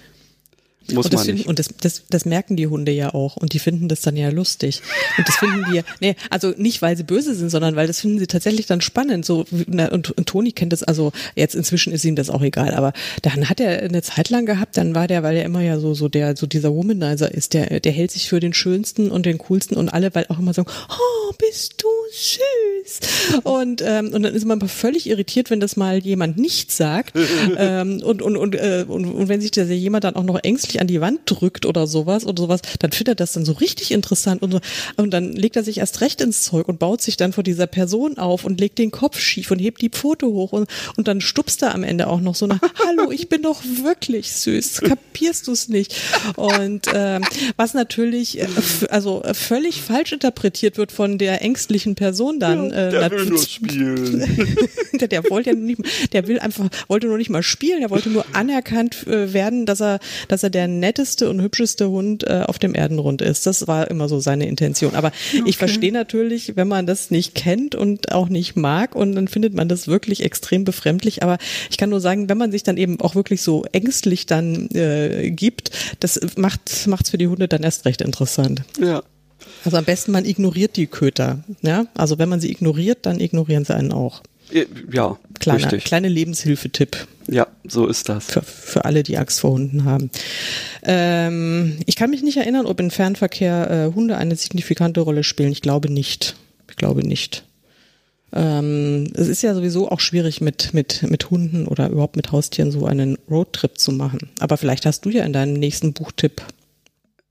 muss und das man finden, nicht. Und das, das, das merken die Hunde ja auch und die finden das dann ja lustig. Und das finden die, nee, also nicht, weil sie böse sind, sondern weil das finden sie tatsächlich dann spannend. So, und, und Toni kennt das, also jetzt inzwischen ist ihm das auch egal, aber dann hat er eine Zeit lang gehabt, dann war der, weil er immer ja so, so der, so dieser Womanizer ist, der, der hält sich für den schönsten und den coolsten und alle, weil auch immer sagen, oh, bist du süß. Und, ähm, und dann ist man völlig irritiert, wenn das mal jemand nicht sagt. ähm, und, und, und, äh, und, und wenn sich der jemand dann auch noch ängstlich an die Wand drückt oder sowas oder sowas, dann findet er das dann so richtig interessant und so. Und dann legt er sich erst recht ins Zeug und baut sich dann vor dieser Person auf und legt den Kopf schief und hebt die Pfote hoch und, und dann stupst er am Ende auch noch so nach, hallo, ich bin doch wirklich süß, kapierst du es nicht? Und ähm, was natürlich äh, also äh, völlig falsch interpretiert wird von der ängstlichen Person dann. Ja, äh, der will nur spielen. der, der wollte ja nicht, der will einfach, wollte nur nicht mal spielen, der wollte nur anerkannt äh, werden, dass er, dass er der netteste und hübscheste Hund äh, auf dem Erdenrund ist. Das war immer so seine Intention. Aber okay. ich verstehe natürlich, wenn man das nicht kennt und auch nicht mag und dann findet man das wirklich extrem befremdlich. Aber ich kann nur sagen, wenn man sich dann eben auch wirklich so ängstlich dann äh, gibt, das macht macht's für die Hunde dann erst recht interessant. Ja. Also am besten man ignoriert die Köter. Ja? Also wenn man sie ignoriert, dann ignorieren sie einen auch. Ja, Kleiner, richtig. Kleine Lebenshilfetipp. Ja, so ist das. Für, für alle, die Angst vor Hunden haben. Ähm, ich kann mich nicht erinnern, ob im Fernverkehr äh, Hunde eine signifikante Rolle spielen. Ich glaube nicht. Ich glaube nicht. Ähm, es ist ja sowieso auch schwierig mit, mit, mit Hunden oder überhaupt mit Haustieren so einen Roadtrip zu machen. Aber vielleicht hast du ja in deinem nächsten Buchtipp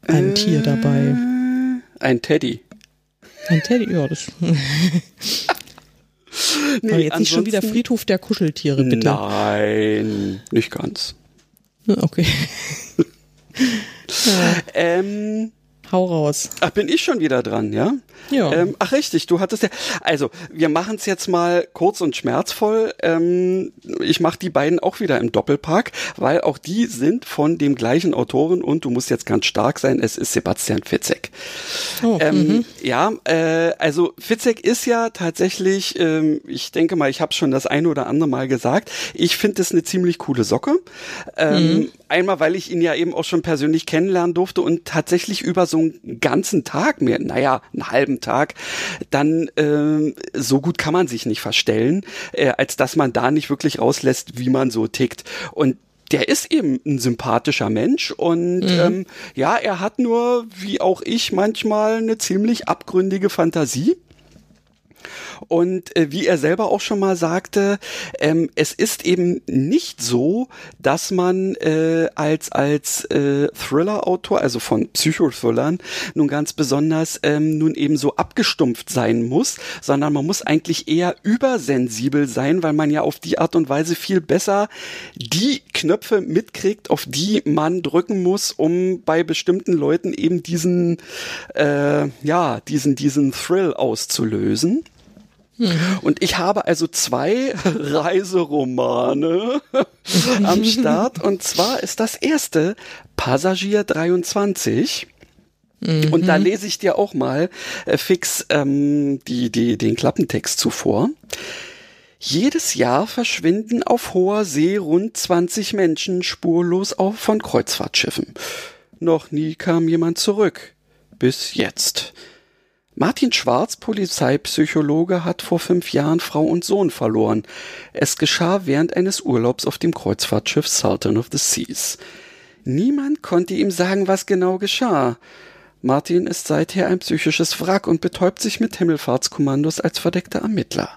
ein äh, Tier dabei. Ein Teddy. Ein Teddy, ja, das. nee, Aber jetzt nicht schon wieder Friedhof der Kuscheltiere, bitte. Nein, nicht ganz. Okay. ja. ähm, Hau raus. Ach, bin ich schon wieder dran, ja? Ja. Ähm, ach richtig, du hattest ja. Also, wir machen es jetzt mal kurz und schmerzvoll. Ähm, ich mache die beiden auch wieder im Doppelpack, weil auch die sind von dem gleichen Autoren und du musst jetzt ganz stark sein, es ist Sebastian Fitzek. Oh, ähm, mhm. ja, äh, also Fitzek ist ja tatsächlich, ähm, ich denke mal, ich habe schon das eine oder andere Mal gesagt, ich finde es eine ziemlich coole Socke. Ähm, mhm. Einmal, weil ich ihn ja eben auch schon persönlich kennenlernen durfte und tatsächlich über so einen ganzen Tag mehr, naja, einen halben Tag, dann äh, so gut kann man sich nicht verstellen, äh, als dass man da nicht wirklich rauslässt, wie man so tickt. Und der ist eben ein sympathischer Mensch und mhm. ähm, ja, er hat nur, wie auch ich, manchmal eine ziemlich abgründige Fantasie. Und äh, wie er selber auch schon mal sagte, ähm, es ist eben nicht so, dass man äh, als als äh, Thriller-Autor, also von Psychothrillern, nun ganz besonders ähm, nun eben so abgestumpft sein muss, sondern man muss eigentlich eher übersensibel sein, weil man ja auf die Art und Weise viel besser die Knöpfe mitkriegt, auf die man drücken muss, um bei bestimmten Leuten eben diesen äh, ja diesen diesen Thrill auszulösen. Mhm. Und ich habe also zwei Reiseromane am Start. Und zwar ist das erste Passagier 23. Mhm. Und da lese ich dir auch mal äh, fix ähm, die, die, den Klappentext zuvor. Jedes Jahr verschwinden auf hoher See rund 20 Menschen spurlos auf von Kreuzfahrtschiffen. Noch nie kam jemand zurück. Bis jetzt. Martin Schwarz, Polizeipsychologe, hat vor fünf Jahren Frau und Sohn verloren. Es geschah während eines Urlaubs auf dem Kreuzfahrtschiff Sultan of the Seas. Niemand konnte ihm sagen, was genau geschah. Martin ist seither ein psychisches Wrack und betäubt sich mit Himmelfahrtskommandos als verdeckter Ermittler.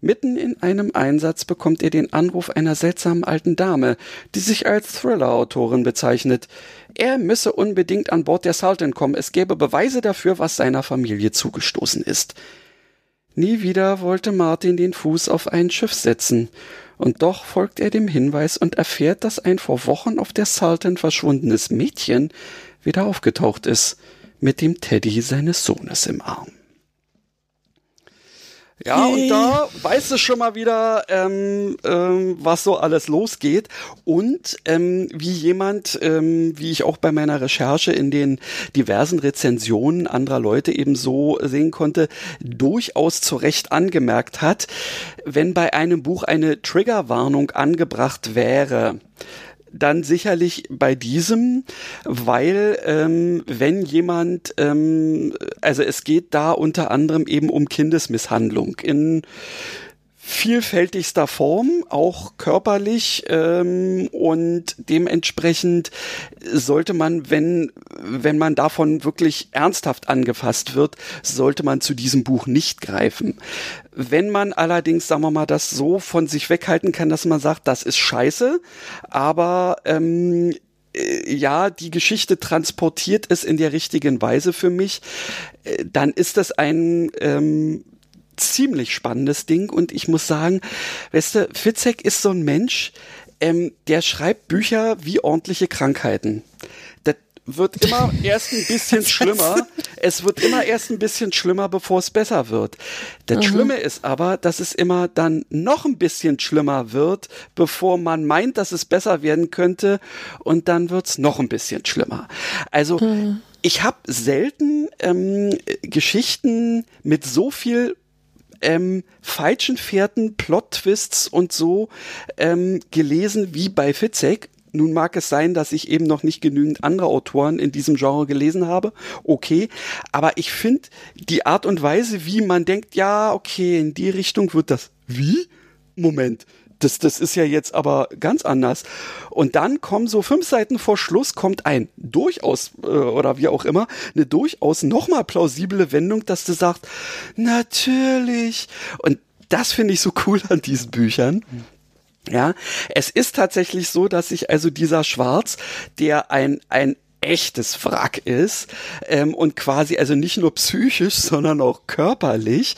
Mitten in einem Einsatz bekommt er den Anruf einer seltsamen alten Dame, die sich als Thriller-Autorin bezeichnet. Er müsse unbedingt an Bord der Sultan kommen, es gäbe Beweise dafür, was seiner Familie zugestoßen ist. Nie wieder wollte Martin den Fuß auf ein Schiff setzen, und doch folgt er dem Hinweis und erfährt, dass ein vor Wochen auf der Sultan verschwundenes Mädchen wieder aufgetaucht ist, mit dem Teddy seines Sohnes im Arm. Ja, hey. und da weißt du schon mal wieder, ähm, ähm, was so alles losgeht. Und ähm, wie jemand, ähm, wie ich auch bei meiner Recherche in den diversen Rezensionen anderer Leute eben so sehen konnte, durchaus zu Recht angemerkt hat, wenn bei einem Buch eine Triggerwarnung angebracht wäre, dann sicherlich bei diesem, weil ähm, wenn jemand, ähm, also es geht da unter anderem eben um Kindesmisshandlung. In vielfältigster Form, auch körperlich ähm, und dementsprechend sollte man, wenn wenn man davon wirklich ernsthaft angefasst wird, sollte man zu diesem Buch nicht greifen. Wenn man allerdings, sagen wir mal, das so von sich weghalten kann, dass man sagt, das ist scheiße, aber ähm, äh, ja, die Geschichte transportiert es in der richtigen Weise für mich, äh, dann ist das ein ähm, ziemlich spannendes Ding und ich muss sagen, weißt du, Fitzek ist so ein Mensch, ähm, der schreibt Bücher wie ordentliche Krankheiten. Das wird immer erst ein bisschen schlimmer. Es wird immer erst ein bisschen schlimmer, bevor es besser wird. Das mhm. Schlimme ist aber, dass es immer dann noch ein bisschen schlimmer wird, bevor man meint, dass es besser werden könnte und dann wird's noch ein bisschen schlimmer. Also mhm. ich habe selten ähm, Geschichten mit so viel ähm, falschen Fährten, Plot-Twists und so ähm, gelesen wie bei Fitzek. Nun mag es sein, dass ich eben noch nicht genügend andere Autoren in diesem Genre gelesen habe. Okay. Aber ich finde die Art und Weise, wie man denkt, ja, okay, in die Richtung wird das. Wie? Moment das, das ist ja jetzt aber ganz anders. Und dann kommen so fünf Seiten vor Schluss kommt ein durchaus äh, oder wie auch immer eine durchaus nochmal plausible Wendung, dass du sagst, natürlich. Und das finde ich so cool an diesen Büchern. Ja, es ist tatsächlich so, dass sich also dieser Schwarz, der ein, ein echtes Wrack ist ähm, und quasi also nicht nur psychisch, sondern auch körperlich.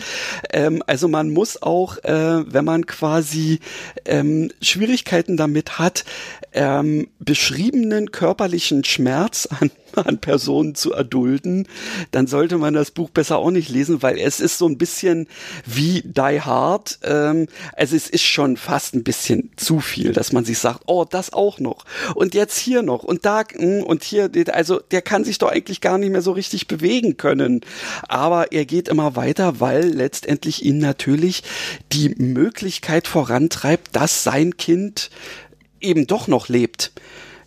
Ähm, also man muss auch, äh, wenn man quasi ähm, Schwierigkeiten damit hat, ähm, beschriebenen körperlichen Schmerz an, an Personen zu erdulden, dann sollte man das Buch besser auch nicht lesen, weil es ist so ein bisschen wie Die Hard. Ähm, also es ist schon fast ein bisschen zu viel, dass man sich sagt, oh, das auch noch und jetzt hier noch und da hm, und hier, also der kann sich doch eigentlich gar nicht mehr so richtig bewegen können. Aber er geht immer weiter, weil letztendlich ihn natürlich die Möglichkeit vorantreibt, dass sein Kind eben doch noch lebt.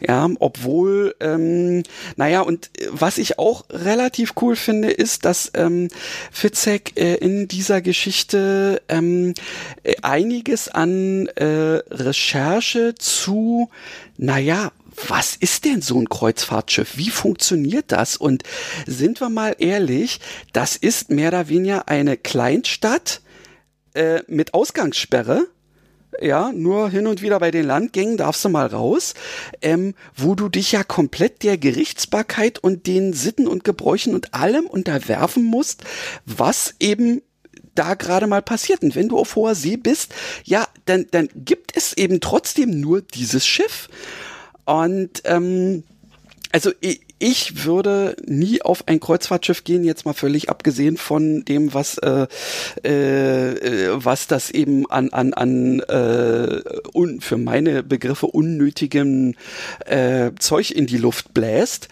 Ja, obwohl, ähm, naja, und was ich auch relativ cool finde, ist, dass ähm, Fitzek äh, in dieser Geschichte ähm, einiges an äh, Recherche zu, naja, was ist denn so ein Kreuzfahrtschiff? Wie funktioniert das? Und sind wir mal ehrlich, das ist mehr oder weniger eine Kleinstadt äh, mit Ausgangssperre ja, nur hin und wieder bei den Landgängen darfst du mal raus, ähm, wo du dich ja komplett der Gerichtsbarkeit und den Sitten und Gebräuchen und allem unterwerfen musst, was eben da gerade mal passiert. Und wenn du auf hoher See bist, ja, dann, dann gibt es eben trotzdem nur dieses Schiff. Und ähm, also ich, ich würde nie auf ein Kreuzfahrtschiff gehen, jetzt mal völlig abgesehen von dem, was äh, äh, was das eben an an an äh, un, für meine Begriffe unnötigem äh, Zeug in die Luft bläst.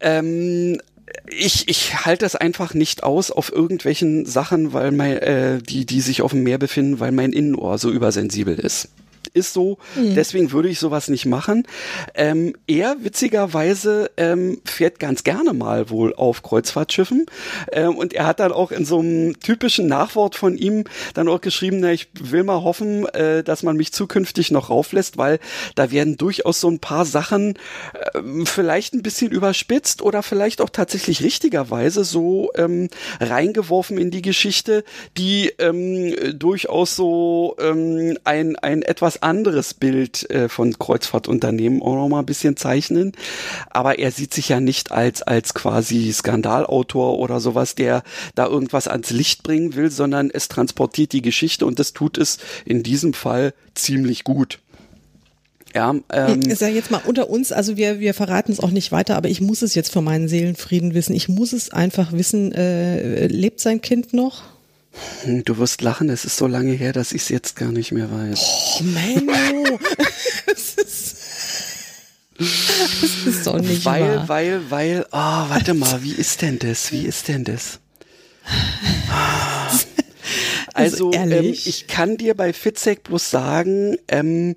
Ähm, ich, ich halte es einfach nicht aus auf irgendwelchen Sachen, weil mein, äh, die, die sich auf dem Meer befinden, weil mein Innenohr so übersensibel ist ist so, mhm. deswegen würde ich sowas nicht machen. Ähm, er witzigerweise ähm, fährt ganz gerne mal wohl auf Kreuzfahrtschiffen ähm, und er hat dann auch in so einem typischen Nachwort von ihm dann auch geschrieben, na, ich will mal hoffen, äh, dass man mich zukünftig noch rauflässt, weil da werden durchaus so ein paar Sachen äh, vielleicht ein bisschen überspitzt oder vielleicht auch tatsächlich richtigerweise so ähm, reingeworfen in die Geschichte, die ähm, durchaus so ähm, ein, ein etwas anderes Bild äh, von Kreuzfahrtunternehmen auch noch mal ein bisschen zeichnen. Aber er sieht sich ja nicht als, als quasi Skandalautor oder sowas, der da irgendwas ans Licht bringen will, sondern es transportiert die Geschichte und das tut es in diesem Fall ziemlich gut. Ja, ähm, ist ja jetzt mal unter uns, also wir, wir verraten es auch nicht weiter, aber ich muss es jetzt für meinen Seelenfrieden wissen. Ich muss es einfach wissen, äh, lebt sein Kind noch? Hm, du wirst lachen, es ist so lange her, dass ich es jetzt gar nicht mehr weiß. Oh, Menno! das, ist, das ist doch nicht Weil, wahr. weil, weil, oh, warte mal, wie ist denn das? Wie ist denn das? Also, also ähm, ich kann dir bei Fitzek bloß sagen, ähm,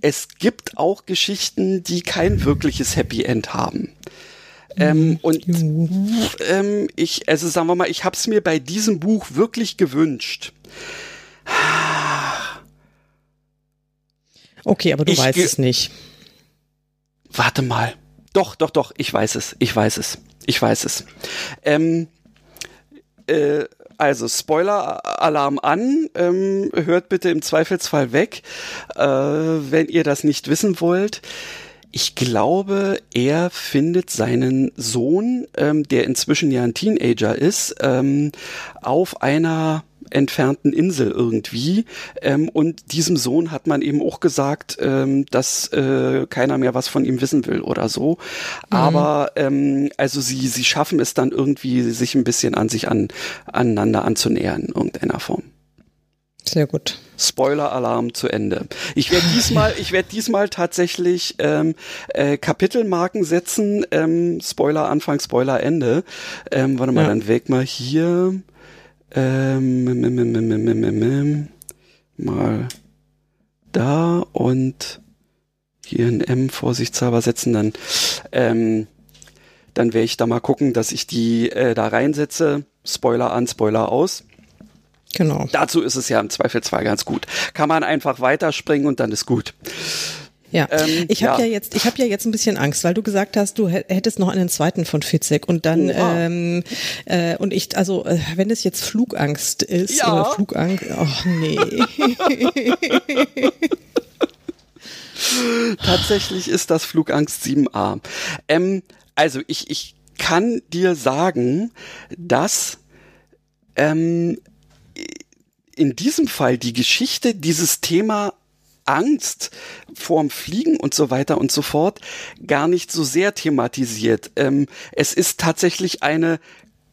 es gibt auch Geschichten, die kein wirkliches Happy End haben. Ähm, und ähm, ich, also sagen wir mal, ich habe es mir bei diesem Buch wirklich gewünscht. Okay, aber du ich weißt es nicht. Warte mal. Doch, doch, doch, ich weiß es. Ich weiß es. Ich weiß es. Ähm, äh, also Spoiler-Alarm an, ähm, hört bitte im Zweifelsfall weg, äh, wenn ihr das nicht wissen wollt. Ich glaube, er findet seinen Sohn, ähm, der inzwischen ja ein Teenager ist, ähm, auf einer entfernten Insel irgendwie. Ähm, und diesem Sohn hat man eben auch gesagt, ähm, dass äh, keiner mehr was von ihm wissen will oder so. Mhm. Aber ähm, also sie, sie schaffen es dann irgendwie, sich ein bisschen an sich an, aneinander anzunähern in irgendeiner Form. Sehr gut. Spoiler-Alarm zu Ende. Ich werde diesmal, ich werde diesmal tatsächlich ähm, äh, Kapitelmarken setzen. Ähm, Spoiler Anfang, Spoiler Ende. Ähm, warte mal, ja. dann weg mal hier. Ähm, mal da und hier ein M vorsichtshalber setzen, dann ähm, dann werde ich da mal gucken, dass ich die äh, da reinsetze. Spoiler an, Spoiler aus. Genau. Dazu ist es ja im Zweifelsfall ganz gut. Kann man einfach weiterspringen und dann ist gut. Ja, ähm, ich habe ja. ja. jetzt, ich habe ja jetzt ein bisschen Angst, weil du gesagt hast, du hättest noch einen zweiten von Fitzek und dann ähm, äh, und ich, also äh, wenn es jetzt Flugangst ist ja. oder Flugangst, ach nee. Tatsächlich ist das Flugangst 7a. Ähm, also ich, ich kann dir sagen, dass ähm, in diesem Fall die Geschichte dieses Thema Angst vorm Fliegen und so weiter und so fort gar nicht so sehr thematisiert. Ähm, es ist tatsächlich eine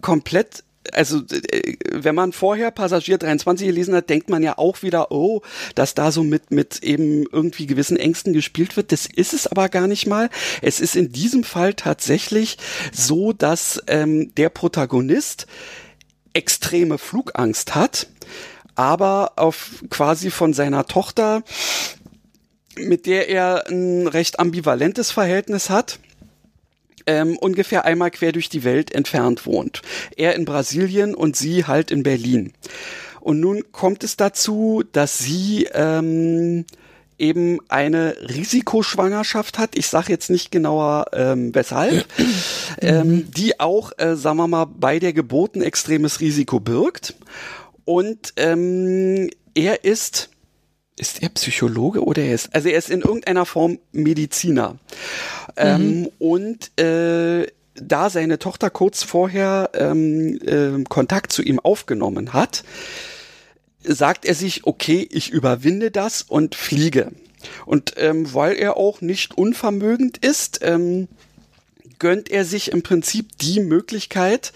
komplett also äh, wenn man vorher Passagier 23 gelesen hat, denkt man ja auch wieder, oh, dass da so mit mit eben irgendwie gewissen Ängsten gespielt wird. Das ist es aber gar nicht mal. Es ist in diesem Fall tatsächlich so, dass ähm, der Protagonist extreme Flugangst hat aber auf quasi von seiner Tochter, mit der er ein recht ambivalentes Verhältnis hat. Ähm, ungefähr einmal quer durch die Welt entfernt wohnt. Er in Brasilien und sie halt in Berlin. Und nun kommt es dazu, dass sie ähm, eben eine Risikoschwangerschaft hat. Ich sage jetzt nicht genauer ähm, weshalb, ähm, die auch, äh, sagen wir mal, bei der Geburt ein extremes Risiko birgt. Und ähm, er ist ist er Psychologe oder er ist, also er ist in irgendeiner Form Mediziner. Ähm, mhm. und äh, da seine Tochter kurz vorher ähm, äh, Kontakt zu ihm aufgenommen hat, sagt er sich, okay, ich überwinde das und fliege. Und ähm, weil er auch nicht unvermögend ist, ähm, gönnt er sich im Prinzip die Möglichkeit,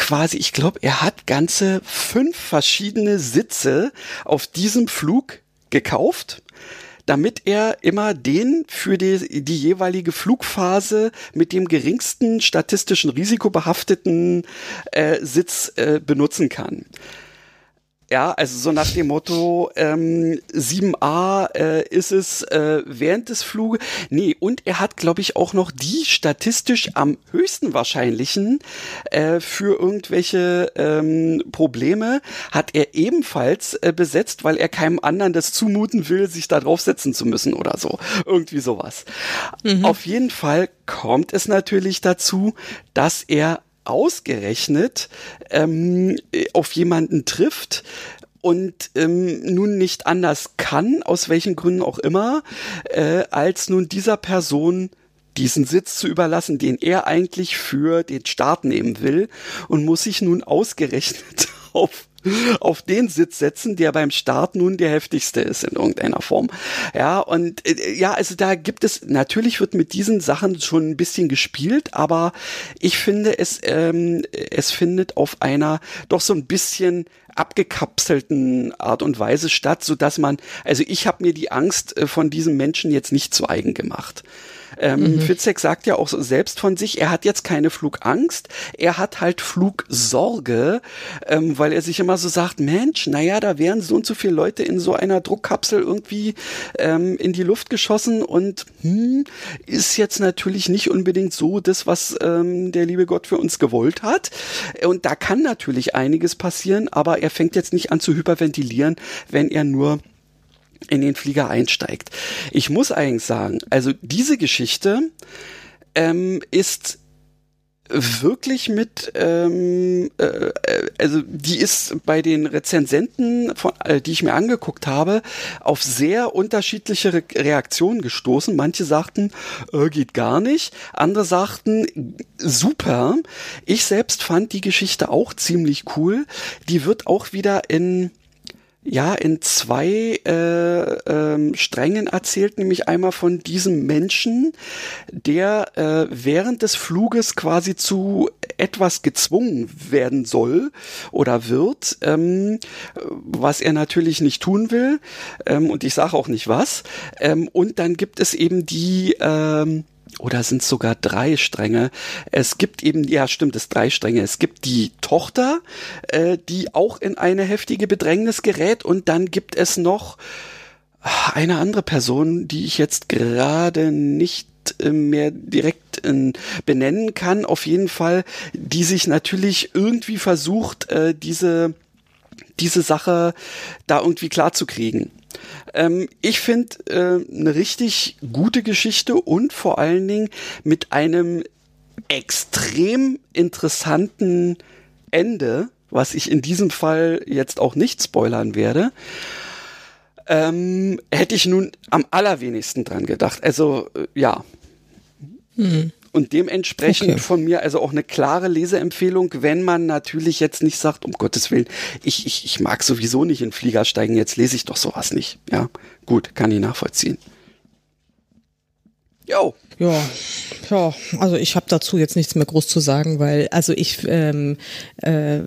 quasi, ich glaube, er hat ganze fünf verschiedene Sitze auf diesem Flug gekauft damit er immer den für die, die jeweilige Flugphase mit dem geringsten statistischen Risiko behafteten äh, Sitz äh, benutzen kann. Ja, also so nach dem Motto, ähm, 7a äh, ist es äh, während des Fluges. Nee, und er hat, glaube ich, auch noch die statistisch am höchsten wahrscheinlichen äh, für irgendwelche ähm, Probleme, hat er ebenfalls äh, besetzt, weil er keinem anderen das zumuten will, sich da draufsetzen zu müssen oder so. Irgendwie sowas. Mhm. Auf jeden Fall kommt es natürlich dazu, dass er ausgerechnet ähm, auf jemanden trifft, und ähm, nun nicht anders kann, aus welchen Gründen auch immer, äh, als nun dieser Person diesen Sitz zu überlassen, den er eigentlich für den Start nehmen will und muss sich nun ausgerechnet auf auf den Sitz setzen, der beim Start nun der heftigste ist in irgendeiner Form. Ja, und äh, ja, also da gibt es, natürlich wird mit diesen Sachen schon ein bisschen gespielt, aber ich finde, es, ähm, es findet auf einer doch so ein bisschen abgekapselten Art und Weise statt, so dass man, also ich habe mir die Angst äh, von diesem Menschen jetzt nicht zu eigen gemacht. Ähm, mhm. Fitzek sagt ja auch selbst von sich, er hat jetzt keine Flugangst, er hat halt Flugsorge, ähm, weil er sich immer so sagt, Mensch, naja, da wären so und so viele Leute in so einer Druckkapsel irgendwie ähm, in die Luft geschossen und hm, ist jetzt natürlich nicht unbedingt so das, was ähm, der liebe Gott für uns gewollt hat. Und da kann natürlich einiges passieren, aber er fängt jetzt nicht an zu hyperventilieren, wenn er nur in den Flieger einsteigt. Ich muss eigentlich sagen, also diese Geschichte ähm, ist wirklich mit, ähm, äh, also die ist bei den Rezensenten, von, äh, die ich mir angeguckt habe, auf sehr unterschiedliche Re Reaktionen gestoßen. Manche sagten, äh, geht gar nicht. Andere sagten, super. Ich selbst fand die Geschichte auch ziemlich cool. Die wird auch wieder in ja in zwei äh, ähm, Strängen erzählt, nämlich einmal von diesem Menschen, der äh, während des Fluges quasi zu etwas gezwungen werden soll oder wird, ähm, was er natürlich nicht tun will ähm, und ich sage auch nicht was. Ähm, und dann gibt es eben die ähm, oder sind sogar drei Stränge. Es gibt eben, ja stimmt, es drei Stränge. Es gibt die Tochter, äh, die auch in eine heftige Bedrängnis gerät und dann gibt es noch eine andere Person, die ich jetzt gerade nicht äh, mehr direkt äh, benennen kann. Auf jeden Fall, die sich natürlich irgendwie versucht, äh, diese diese Sache da irgendwie klar zu kriegen. Ähm, ich finde äh, eine richtig gute Geschichte und vor allen Dingen mit einem extrem interessanten Ende, was ich in diesem Fall jetzt auch nicht spoilern werde. Ähm, hätte ich nun am allerwenigsten dran gedacht. Also äh, ja. Hm. Und dementsprechend okay. von mir also auch eine klare Leseempfehlung, wenn man natürlich jetzt nicht sagt, um Gottes Willen, ich, ich, ich mag sowieso nicht in Flieger steigen, jetzt lese ich doch sowas nicht. Ja, gut, kann ich nachvollziehen. Jo. Ja, ja, also ich habe dazu jetzt nichts mehr groß zu sagen, weil also ich ähm, äh,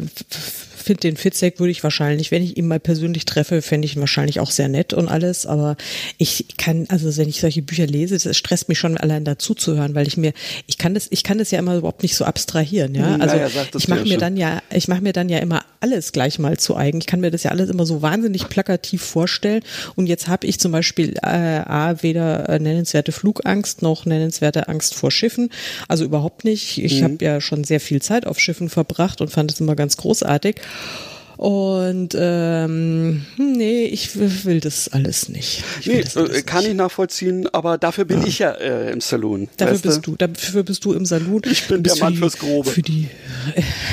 finde den Fitzek würde ich wahrscheinlich, wenn ich ihn mal persönlich treffe, fände ich ihn wahrscheinlich auch sehr nett und alles. Aber ich kann, also wenn ich solche Bücher lese, das stresst mich schon allein dazu zu hören, weil ich mir, ich kann das, ich kann das ja immer überhaupt nicht so abstrahieren, ja. Also naja, ich mache mir dann ja, ich mache mir dann ja immer alles gleich mal zu eigen. Ich kann mir das ja alles immer so wahnsinnig plakativ vorstellen. Und jetzt habe ich zum Beispiel äh, A, weder äh, nennenswerte Flugangst noch nennenswerte Angst vor Schiffen. Also überhaupt nicht. Ich mhm. habe ja schon sehr viel Zeit auf Schiffen verbracht und fand es immer ganz großartig. Und ähm, nee, ich will das alles nicht. Ich nee, alles äh, kann nicht. ich nachvollziehen, aber dafür bin ja. ich ja äh, im Saloon. Dafür bist du? du, dafür bist du im Saloon. Ich bin der Mann fürs Grobe. Für die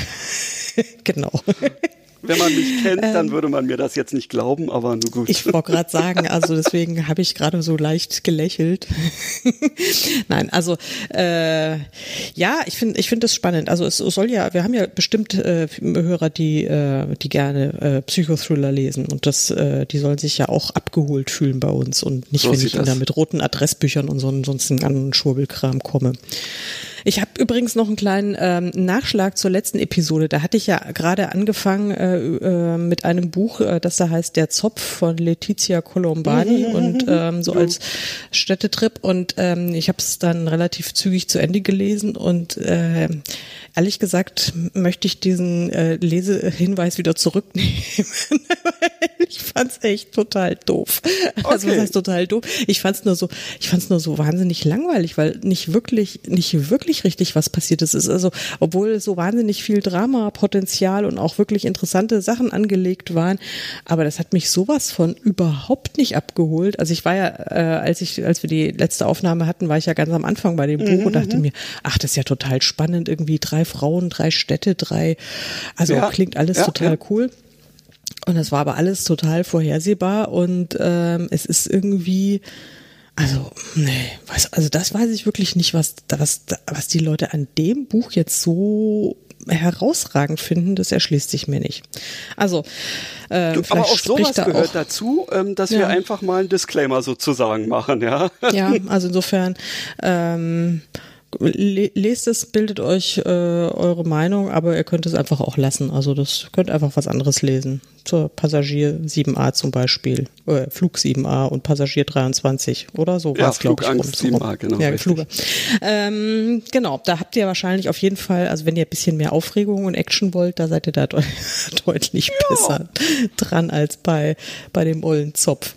genau. Wenn man mich kennt, dann ähm, würde man mir das jetzt nicht glauben, aber nur gut. Ich wollte gerade sagen, also deswegen habe ich gerade so leicht gelächelt. Nein, also äh, ja, ich finde ich finde das spannend. Also es soll ja, wir haben ja bestimmt äh, Hörer, die äh, die gerne äh, Psychothriller lesen und das, äh, die sollen sich ja auch abgeholt fühlen bei uns und nicht, so wenn ich da mit roten Adressbüchern und so, sonst einen anderen Schwurbelkram komme. Ich habe übrigens noch einen kleinen ähm, Nachschlag zur letzten Episode. Da hatte ich ja gerade angefangen äh, äh, mit einem Buch, äh, das da heißt Der Zopf von Letizia Colombani und ähm, so als Städtetrip. Und ähm, ich habe es dann relativ zügig zu Ende gelesen und äh, ehrlich gesagt möchte ich diesen äh, Lesehinweis wieder zurücknehmen. ich fand's echt total doof. Okay. Also was heißt total doof? Ich fand's nur so, ich fand's nur so wahnsinnig langweilig, weil nicht wirklich, nicht wirklich richtig was passiert ist. Es ist also, obwohl so wahnsinnig viel Drama-Potenzial und auch wirklich interessante Sachen angelegt waren, aber das hat mich sowas von überhaupt nicht abgeholt. Also ich war ja, äh, als ich, als wir die letzte Aufnahme hatten, war ich ja ganz am Anfang bei dem Buch mhm. und dachte mhm. mir, ach, das ist ja total spannend, irgendwie drei Frauen, drei Städte, drei, also ja. klingt alles ja, total ja. cool. Und das war aber alles total vorhersehbar und ähm, es ist irgendwie, also, nee, weiß, also das weiß ich wirklich nicht, was, was, was die Leute an dem Buch jetzt so herausragend finden, das erschließt sich mir nicht. Also, äh, du, aber auch sowas da gehört auch, dazu, ähm, dass ja. wir einfach mal einen Disclaimer sozusagen machen, ja. Ja, also insofern, ähm, lest es, bildet euch äh, eure Meinung, aber ihr könnt es einfach auch lassen. Also das könnt einfach was anderes lesen. Zur Passagier 7a zum Beispiel, äh, Flug 7a und Passagier 23 oder so ja, war es, glaube ich. Angst 7a, genau. Ja, Flug. Ähm, genau, da habt ihr wahrscheinlich auf jeden Fall, also wenn ihr ein bisschen mehr Aufregung und Action wollt, da seid ihr da de deutlich ja. besser dran als bei, bei dem ollen Zopf.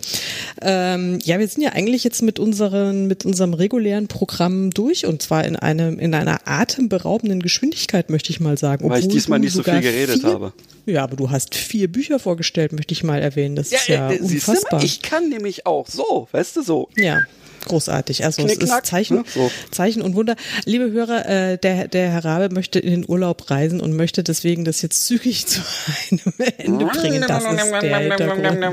Ähm, ja, wir sind ja eigentlich jetzt mit unseren, mit unserem regulären Programm durch und zwar in einem, in einer atemberaubenden Geschwindigkeit, möchte ich mal sagen. Weil ich diesmal nicht so viel geredet vier, habe. Ja, aber du hast vier Bücher vorgestellt, möchte ich mal erwähnen. Das ja, ist ja äh, unfassbar. Mal, ich kann nämlich auch so, weißt du, so. Ja großartig. Also Knick, es ist Zeichen, ne? so. Zeichen und Wunder. Liebe Hörer, äh, der, der Herr Rabe möchte in den Urlaub reisen und möchte deswegen das jetzt zügig zu einem Ende bringen. Das ist der Hintergrund.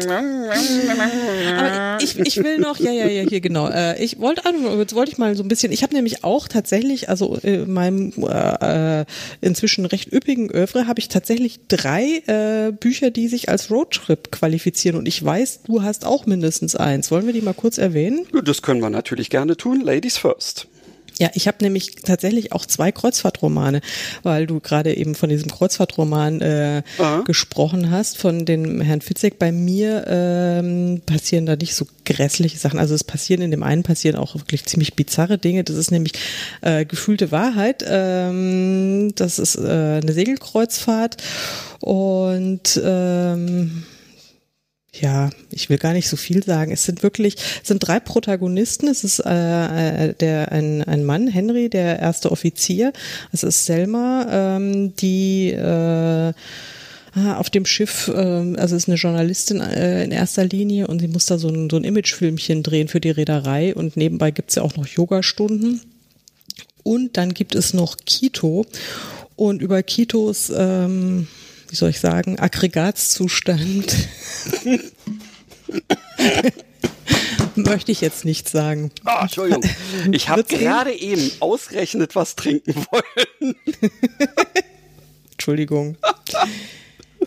Aber ich, ich will noch, ja, ja, ja, hier genau. Äh, ich wollte, jetzt wollte ich mal so ein bisschen, ich habe nämlich auch tatsächlich, also in meinem äh, inzwischen recht üppigen Övre habe ich tatsächlich drei äh, Bücher, die sich als Roadtrip qualifizieren und ich weiß, du hast auch mindestens eins. Wollen wir die mal kurz erwähnen? Das können wir natürlich gerne tun. Ladies first. Ja, ich habe nämlich tatsächlich auch zwei Kreuzfahrtromane, weil du gerade eben von diesem Kreuzfahrtroman äh, gesprochen hast, von dem Herrn Fitzek. Bei mir ähm, passieren da nicht so grässliche Sachen. Also es passieren in dem einen passieren auch wirklich ziemlich bizarre Dinge. Das ist nämlich äh, gefühlte Wahrheit. Ähm, das ist äh, eine Segelkreuzfahrt und ähm, ja, ich will gar nicht so viel sagen. Es sind wirklich, es sind drei Protagonisten. Es ist äh, äh, der ein, ein Mann, Henry, der erste Offizier. Es ist Selma, ähm, die äh, auf dem Schiff, äh, also ist eine Journalistin äh, in erster Linie und sie muss da so ein, so ein Imagefilmchen drehen für die Reederei und nebenbei gibt's ja auch noch Yogastunden. Und dann gibt es noch Kito und über Kitos ähm, wie soll ich sagen, Aggregatzustand. Möchte ich jetzt nicht sagen. Oh, Entschuldigung. Ich habe gerade eben ausgerechnet was trinken wollen. Entschuldigung.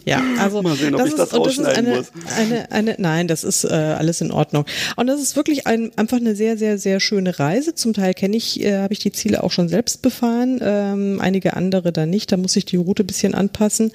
Ja, also mal sehen, ob das ich das ist, das eine, muss. Eine, eine, nein, das ist äh, alles in Ordnung. Und das ist wirklich ein, einfach eine sehr, sehr, sehr schöne Reise. Zum Teil kenne ich, äh, habe ich die Ziele auch schon selbst befahren, ähm, einige andere dann nicht. Da muss ich die Route bisschen anpassen.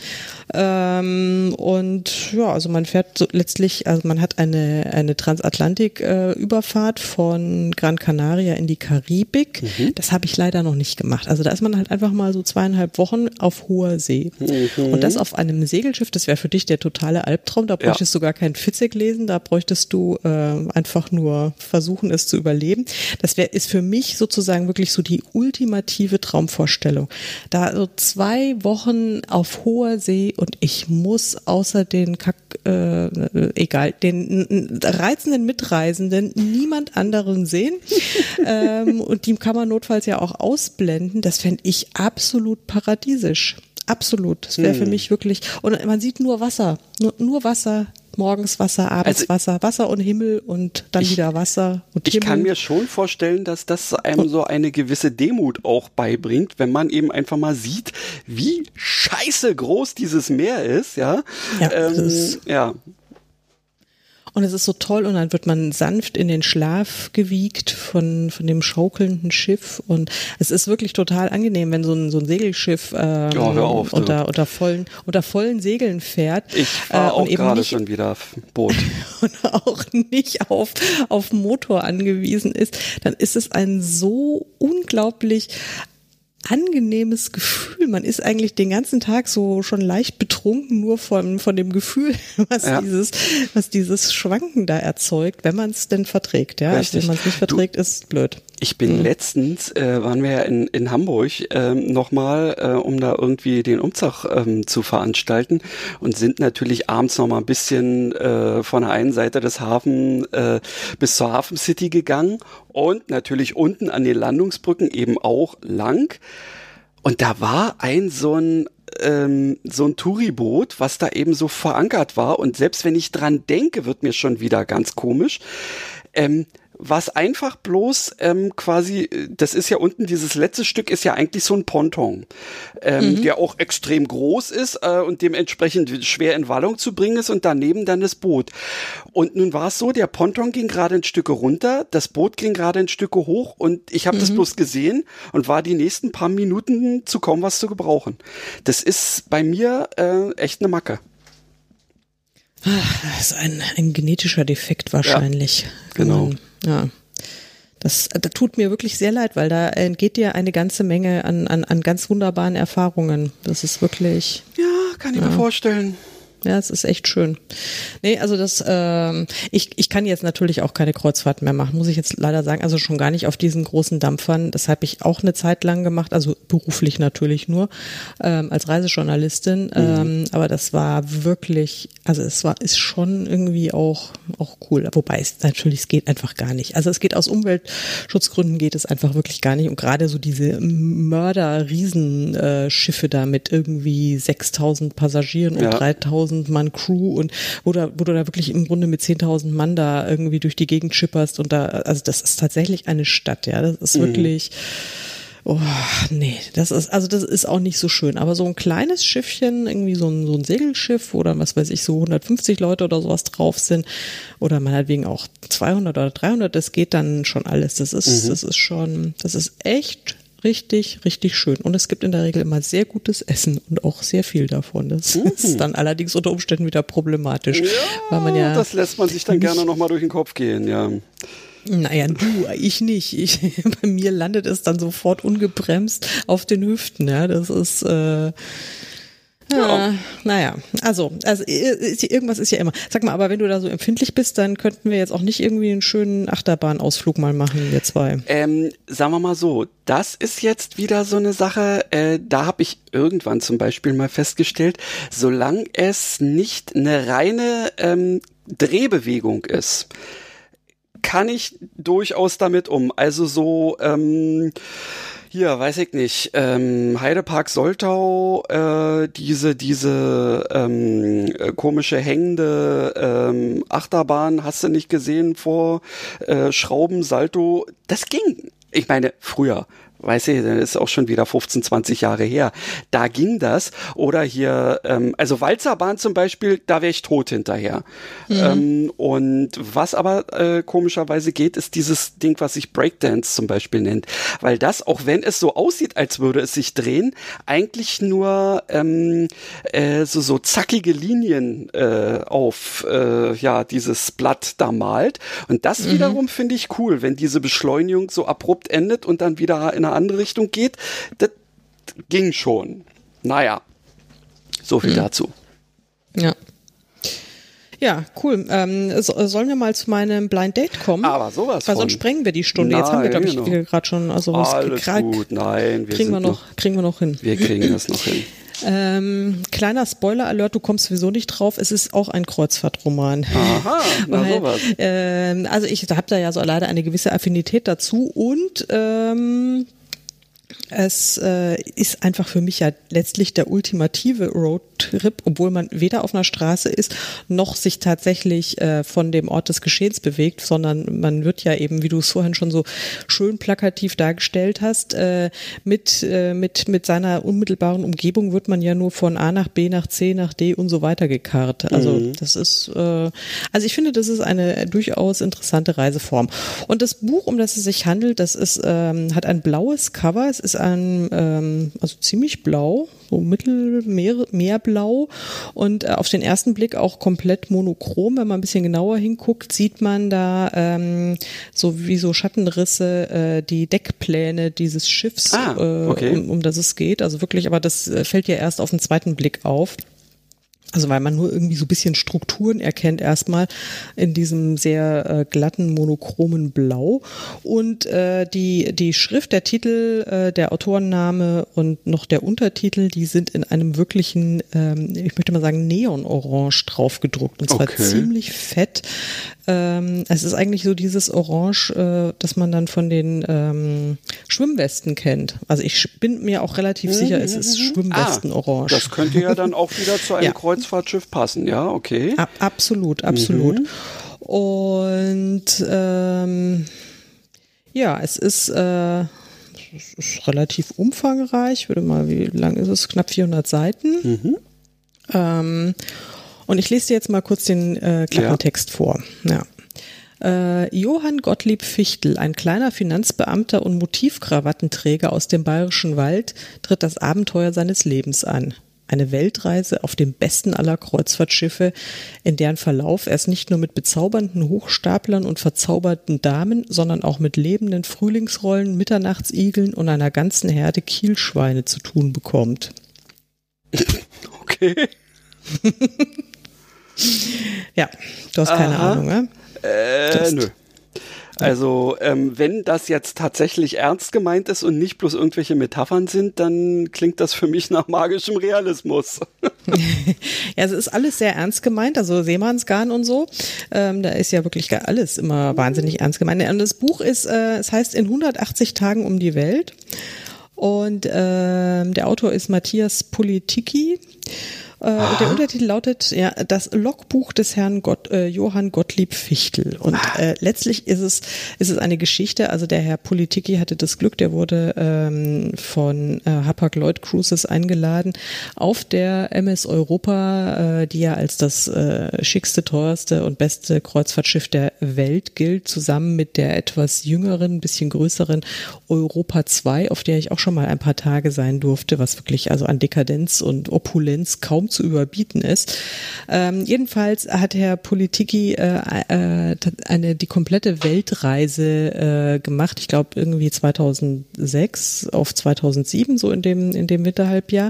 Ähm, und ja, also man fährt so letztlich, also man hat eine eine Transatlantik-Überfahrt äh, von Gran Canaria in die Karibik. Mhm. Das habe ich leider noch nicht gemacht. Also da ist man halt einfach mal so zweieinhalb Wochen auf hoher See. Mhm. Und das auf einem Segel Segelschiff, das wäre für dich der totale Albtraum. Da bräuchtest ja. du gar kein Fitzek lesen, da bräuchtest du äh, einfach nur versuchen, es zu überleben. Das wäre ist für mich sozusagen wirklich so die ultimative Traumvorstellung. Da so zwei Wochen auf hoher See und ich muss außer den Kack, äh, egal, den reizenden Mitreisenden niemand anderen sehen. ähm, und die kann man notfalls ja auch ausblenden. Das fände ich absolut paradiesisch. Absolut. Das wäre hm. für mich wirklich. Und man sieht nur Wasser. Nur, nur Wasser. Morgens Wasser, abends also, Wasser, Wasser und Himmel und dann ich, wieder Wasser und ich Himmel. Ich kann mir schon vorstellen, dass das einem so eine gewisse Demut auch beibringt, wenn man eben einfach mal sieht, wie scheiße groß dieses Meer ist, ja. Ja, ähm, ja. Und es ist so toll und dann wird man sanft in den Schlaf gewiegt von, von dem schaukelnden Schiff und es ist wirklich total angenehm, wenn so ein, so ein Segelschiff ähm, ja, auf, unter, unter, vollen, unter vollen Segeln fährt. Ich fahre äh, auch gerade schon wieder Boot. und auch nicht auf, auf Motor angewiesen ist, dann ist es ein so unglaublich angenehmes Gefühl. Man ist eigentlich den ganzen Tag so schon leicht betrunken, nur von, von dem Gefühl, was ja. dieses, was dieses Schwanken da erzeugt, wenn man es denn verträgt. Ja, also wenn man es nicht verträgt, du, ist blöd. Ich bin mhm. letztens, äh, waren wir ja in, in Hamburg ähm, nochmal, äh, um da irgendwie den Umzug ähm, zu veranstalten und sind natürlich abends nochmal ein bisschen äh, von der einen Seite des Hafen äh, bis zur Hafen City gegangen und natürlich unten an den Landungsbrücken eben auch lang. Und da war ein so ein ähm, so ein Touriboot, was da eben so verankert war. Und selbst wenn ich dran denke, wird mir schon wieder ganz komisch. Ähm, was einfach bloß ähm, quasi, das ist ja unten, dieses letzte Stück ist ja eigentlich so ein Ponton, ähm, mhm. der auch extrem groß ist äh, und dementsprechend schwer in Wallung zu bringen ist und daneben dann das Boot. Und nun war es so, der Ponton ging gerade ein Stücke runter, das Boot ging gerade ein Stücke hoch und ich habe mhm. das bloß gesehen und war die nächsten paar Minuten zu kaum was zu gebrauchen. Das ist bei mir äh, echt eine Macke. Das ist ein, ein genetischer Defekt wahrscheinlich. Ja, genau. Man, ja. Das, das tut mir wirklich sehr leid, weil da entgeht dir eine ganze Menge an, an, an ganz wunderbaren Erfahrungen. Das ist wirklich. Ja, kann ich ja. mir vorstellen. Ja, es ist echt schön. Nee, also das, ähm, ich, ich kann jetzt natürlich auch keine Kreuzfahrt mehr machen, muss ich jetzt leider sagen. Also schon gar nicht auf diesen großen Dampfern. Das habe ich auch eine Zeit lang gemacht, also beruflich natürlich nur, ähm, als Reisejournalistin. Mhm. Ähm, aber das war wirklich, also es war, ist schon irgendwie auch, auch cool. Wobei es natürlich, es geht einfach gar nicht. Also es geht aus Umweltschutzgründen geht es einfach wirklich gar nicht. Und gerade so diese Mörder-Riesenschiffe da mit irgendwie 6000 Passagieren und ja. 3000 10.000 Mann Crew und wo, da, wo du da wirklich im Grunde mit 10.000 Mann da irgendwie durch die Gegend schipperst und da, also das ist tatsächlich eine Stadt, ja, das ist mhm. wirklich, Oh, nee, das ist, also das ist auch nicht so schön. Aber so ein kleines Schiffchen, irgendwie so ein, so ein Segelschiff oder was weiß ich, so 150 Leute oder sowas drauf sind, oder man hat wegen auch 200 oder 300, das geht dann schon alles. Das ist, mhm. das ist schon, das ist echt richtig, richtig schön. Und es gibt in der Regel immer sehr gutes Essen und auch sehr viel davon. Das mhm. ist dann allerdings unter Umständen wieder problematisch. Ja, weil man ja das lässt man sich dann gerne nochmal durch den Kopf gehen, ja. Naja, du, ich nicht. Ich, bei mir landet es dann sofort ungebremst auf den Hüften. Ja, das ist äh, ja, naja, also, also irgendwas ist ja immer. Sag mal, aber wenn du da so empfindlich bist, dann könnten wir jetzt auch nicht irgendwie einen schönen Achterbahnausflug mal machen, wir zwei. Ähm, sagen wir mal so, das ist jetzt wieder so eine Sache, äh, da habe ich irgendwann zum Beispiel mal festgestellt, solange es nicht eine reine ähm, Drehbewegung ist, kann ich durchaus damit um. Also so, ähm, hier, weiß ich nicht, ähm, Heidepark Soltau, äh, diese, diese ähm, äh, komische hängende ähm, Achterbahn, hast du nicht gesehen vor äh, Schrauben, Salto, das ging. Ich meine, früher, weiß ich, das ist auch schon wieder 15, 20 Jahre her. Da ging das. Oder hier, ähm, also Walzerbahn zum Beispiel, da wäre ich tot hinterher. Mhm. Ähm, und was aber äh, komischerweise geht, ist dieses Ding, was sich Breakdance zum Beispiel nennt. Weil das, auch wenn es so aussieht, als würde es sich drehen, eigentlich nur ähm, äh, so, so zackige Linien äh, auf äh, ja dieses Blatt da malt. Und das mhm. wiederum finde ich cool, wenn diese Beschleunigung so abrupt endet und dann wieder in eine andere Richtung geht. Das ging schon. Naja, so viel mhm. dazu. Ja. Ja, cool. Ähm, so, sollen wir mal zu meinem Blind Date kommen? Aber sowas Weil sonst sprengen wir die Stunde. Nein, Jetzt haben wir, glaube ich, genau. gerade schon. Also was Alles gut, nein. Wir kriegen, wir noch, noch, kriegen wir noch hin. Wir kriegen das noch hin. Ähm, kleiner Spoiler-Alert, du kommst sowieso nicht drauf. Es ist auch ein Kreuzfahrtroman. Aha, na Weil, sowas. Ähm, also ich habe da ja so leider eine gewisse Affinität dazu und ähm, es äh, ist einfach für mich ja letztlich der ultimative Roadtrip, obwohl man weder auf einer Straße ist, noch sich tatsächlich äh, von dem Ort des Geschehens bewegt, sondern man wird ja eben, wie du es vorhin schon so schön plakativ dargestellt hast, äh, mit, äh, mit, mit seiner unmittelbaren Umgebung wird man ja nur von A nach B nach C nach D und so weiter gekarrt. Also mhm. das ist, äh, also ich finde, das ist eine durchaus interessante Reiseform. Und das Buch, um das es sich handelt, das ist, ähm, hat ein blaues Cover, es ist ein, ähm, also ziemlich blau, so mittelmeer meerblau und äh, auf den ersten Blick auch komplett monochrom. Wenn man ein bisschen genauer hinguckt, sieht man da ähm, so wie so Schattenrisse äh, die Deckpläne dieses Schiffs, ah, okay. äh, um, um das es geht. Also wirklich, aber das äh, fällt ja erst auf den zweiten Blick auf. Also weil man nur irgendwie so ein bisschen Strukturen erkennt erstmal in diesem sehr äh, glatten monochromen Blau und äh, die die Schrift, der Titel, äh, der Autorenname und noch der Untertitel, die sind in einem wirklichen, ähm, ich möchte mal sagen Neonorange drauf gedruckt und zwar okay. ziemlich fett. Ähm, es ist eigentlich so dieses Orange, äh, das man dann von den ähm, Schwimmwesten kennt. Also ich bin mir auch relativ sicher, es ist Schwimmwestenorange. Ah, das könnte ja dann auch wieder zu einem ja. Kreuzfahrtschiff passen, ja, okay. A absolut, absolut. Mhm. Und ähm, ja, es ist, äh, es ist relativ umfangreich. Ich würde mal, wie lang ist es? Knapp 400 Seiten. Mhm. Ähm, und ich lese dir jetzt mal kurz den äh, Klappentext ja. vor. Ja. Äh, Johann Gottlieb Fichtel, ein kleiner Finanzbeamter und Motivkrawattenträger aus dem bayerischen Wald, tritt das Abenteuer seines Lebens an. Eine Weltreise auf dem besten aller Kreuzfahrtschiffe, in deren Verlauf er es nicht nur mit bezaubernden Hochstaplern und verzauberten Damen, sondern auch mit lebenden Frühlingsrollen, Mitternachts-Igeln und einer ganzen Herde Kielschweine zu tun bekommt. Okay. ja, du hast keine Aha. Ahnung, ne? Äh, nö. Also, ähm, wenn das jetzt tatsächlich ernst gemeint ist und nicht bloß irgendwelche Metaphern sind, dann klingt das für mich nach magischem Realismus. ja, es ist alles sehr ernst gemeint, also Seemannsgarn und so. Ähm, da ist ja wirklich alles immer wahnsinnig ernst gemeint. Und das Buch ist, äh, es heißt in 180 Tagen um die Welt. Und äh, der Autor ist Matthias Politiki. Äh, der Untertitel lautet ja das Logbuch des Herrn Gott, äh, Johann Gottlieb Fichtel. Und äh, letztlich ist es ist es eine Geschichte. Also der Herr Politiki hatte das Glück, der wurde ähm, von äh, Hapag Lloyd Cruises eingeladen auf der MS Europa, äh, die ja als das äh, schickste, teuerste und beste Kreuzfahrtschiff der Welt gilt, zusammen mit der etwas jüngeren, bisschen größeren Europa 2, auf der ich auch schon mal ein paar Tage sein durfte, was wirklich also an Dekadenz und Opulenz kaum zu überbieten ist. Ähm, jedenfalls hat Herr Politiki äh, äh, eine die komplette Weltreise äh, gemacht. Ich glaube irgendwie 2006 auf 2007 so in dem in dem Winterhalbjahr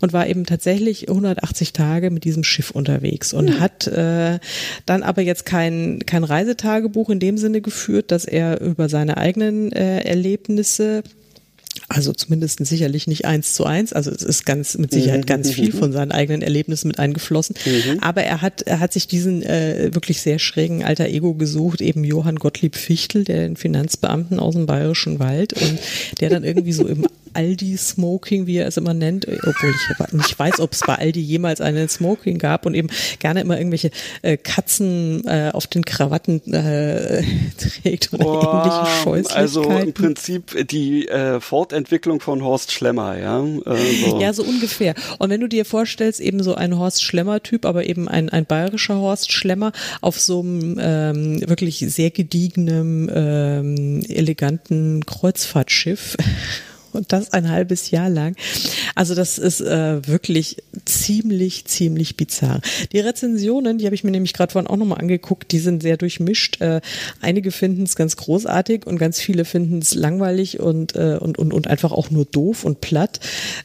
und war eben tatsächlich 180 Tage mit diesem Schiff unterwegs und mhm. hat äh, dann aber jetzt kein kein Reisetagebuch in dem Sinne geführt, dass er über seine eigenen äh, Erlebnisse also zumindest sicherlich nicht eins zu eins. Also es ist ganz mit Sicherheit mhm, ganz mhm, viel mhm. von seinen eigenen Erlebnissen mit eingeflossen. Mhm. Aber er hat, er hat sich diesen äh, wirklich sehr schrägen alter Ego gesucht, eben Johann Gottlieb Fichtel, der den Finanzbeamten aus dem Bayerischen Wald und der dann irgendwie so im Aldi-Smoking, wie er es immer nennt, obwohl ich nicht weiß, ob es bei Aldi jemals einen Smoking gab und eben gerne immer irgendwelche äh, Katzen äh, auf den Krawatten äh, trägt oder Boah, ähnliche Scheußlichkeiten. Also im Prinzip die äh, Fortentwicklung von Horst Schlemmer, ja? Äh, so. Ja, so ungefähr. Und wenn du dir vorstellst, eben so ein Horst Schlemmer-Typ, aber eben ein, ein bayerischer Horst Schlemmer auf so einem ähm, wirklich sehr gediegenen, ähm, eleganten Kreuzfahrtschiff und das ein halbes Jahr lang. Also das ist äh, wirklich ziemlich, ziemlich bizarr. Die Rezensionen, die habe ich mir nämlich gerade vorhin auch nochmal angeguckt, die sind sehr durchmischt. Äh, einige finden es ganz großartig und ganz viele finden es langweilig und, äh, und, und, und einfach auch nur doof und platt.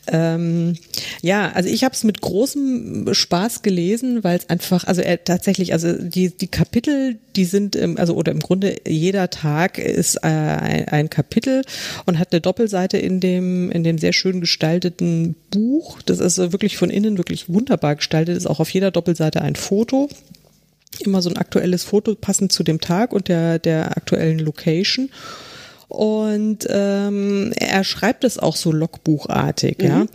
Ähm, ja, also ich habe es mit großem Spaß gelesen, weil es einfach, also er tatsächlich, also die, die Kapitel, die sind, im, also oder im Grunde jeder Tag ist äh, ein, ein Kapitel und hat eine Doppelseite in dem, in dem sehr schön gestalteten Buch. Das ist wirklich von innen wirklich wunderbar gestaltet, ist auch auf jeder Doppelseite ein Foto immer so ein aktuelles Foto passend zu dem Tag und der, der aktuellen Location. Und ähm, er schreibt es auch so logbuchartig, mhm. ja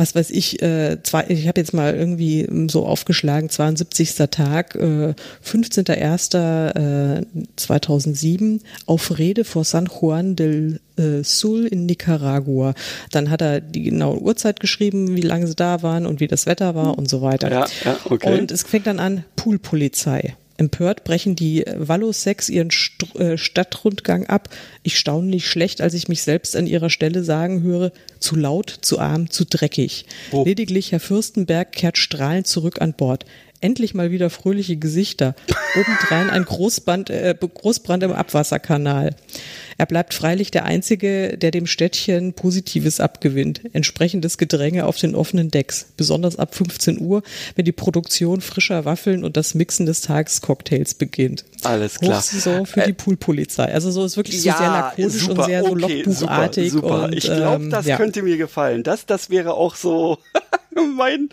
was weiß ich, äh, zwei, ich habe jetzt mal irgendwie so aufgeschlagen, 72. Tag, äh, 15.01.2007 äh, auf Rede vor San Juan del äh, Sul in Nicaragua. Dann hat er die genaue Uhrzeit geschrieben, wie lange sie da waren und wie das Wetter war und so weiter. Ja, ja, okay. Und es fängt dann an, Poolpolizei. Empört brechen die Wallosex ihren St äh, Stadtrundgang ab. Ich staune nicht schlecht, als ich mich selbst an ihrer Stelle sagen höre, zu laut, zu arm, zu dreckig. Oh. Lediglich Herr Fürstenberg kehrt strahlend zurück an Bord. Endlich mal wieder fröhliche Gesichter. Obendrein ein Großband, äh, Großbrand im Abwasserkanal. Er bleibt freilich der Einzige, der dem Städtchen Positives abgewinnt. Entsprechendes Gedränge auf den offenen Decks. Besonders ab 15 Uhr, wenn die Produktion frischer Waffeln und das Mixen des Tagescocktails beginnt. Alles klar. Hochsaison für äh, die Poolpolizei. Also so ist wirklich so ja, sehr lakonisch super, und sehr so okay, Logbuchartig. Super, super. Und, ich glaube, das ja. könnte mir gefallen. Das, das wäre auch so mein,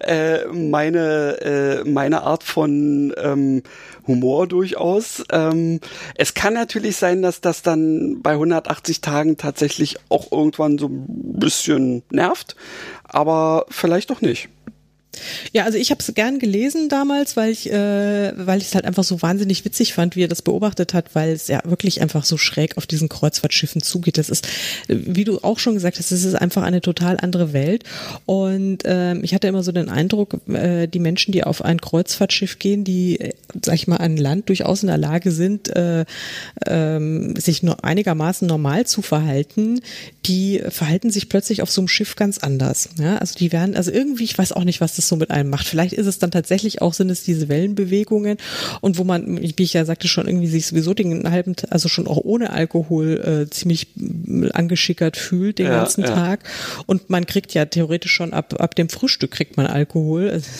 äh, meine, äh, meine Art von ähm, Humor durchaus. Ähm, es kann natürlich sein, dass das dann bei 180 Tagen tatsächlich auch irgendwann so ein bisschen nervt, aber vielleicht doch nicht. Ja, also ich habe es gern gelesen damals, weil ich, äh, weil ich es halt einfach so wahnsinnig witzig fand, wie er das beobachtet hat, weil es ja wirklich einfach so schräg auf diesen Kreuzfahrtschiffen zugeht. Das ist, wie du auch schon gesagt hast, es ist einfach eine total andere Welt. Und ähm, ich hatte immer so den Eindruck, äh, die Menschen, die auf ein Kreuzfahrtschiff gehen, die, äh, sag ich mal, an Land durchaus in der Lage sind, äh, ähm, sich nur einigermaßen normal zu verhalten, die verhalten sich plötzlich auf so einem Schiff ganz anders. Ja, also die werden, also irgendwie, ich weiß auch nicht, was das so mit einem macht. Vielleicht ist es dann tatsächlich auch, sind es diese Wellenbewegungen und wo man, wie ich ja sagte, schon irgendwie sich sowieso den halben, also schon auch ohne Alkohol äh, ziemlich angeschickert fühlt den ja, ganzen ja. Tag. Und man kriegt ja theoretisch schon ab, ab dem Frühstück kriegt man Alkohol.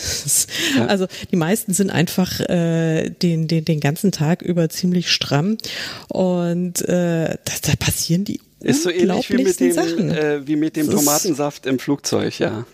Ja. Also die meisten sind einfach äh, den, den, den ganzen Tag über ziemlich stramm. Und äh, da, da passieren die ist so ähnlich wie mit dem, äh, wie mit dem Tomatensaft im Flugzeug, ja.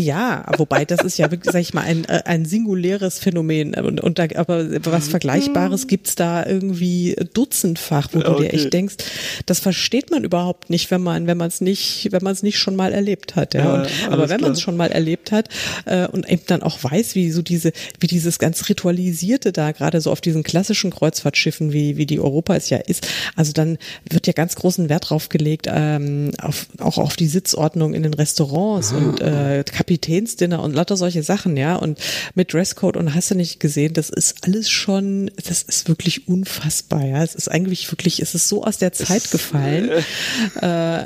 Ja, wobei das ist ja wirklich, sag ich mal, ein, äh, ein singuläres Phänomen. Und, und da, aber was Vergleichbares gibt's da irgendwie dutzendfach, wo okay. du dir echt denkst, das versteht man überhaupt nicht, wenn man, wenn man es nicht, wenn man es nicht schon mal erlebt hat. Ja. Und, ja aber wenn man es schon mal erlebt hat äh, und eben dann auch weiß, wie so diese, wie dieses ganz ritualisierte da gerade so auf diesen klassischen Kreuzfahrtschiffen, wie, wie die Europa es ja ist, also dann wird ja ganz großen Wert drauf gelegt, ähm, auf, auch auf die Sitzordnung in den Restaurants und äh, Kapitänsdinner und lauter solche Sachen, ja, und mit Dresscode und hast du nicht gesehen, das ist alles schon, das ist wirklich unfassbar, ja. Es ist eigentlich wirklich, es ist so aus der Zeit es, gefallen. Äh,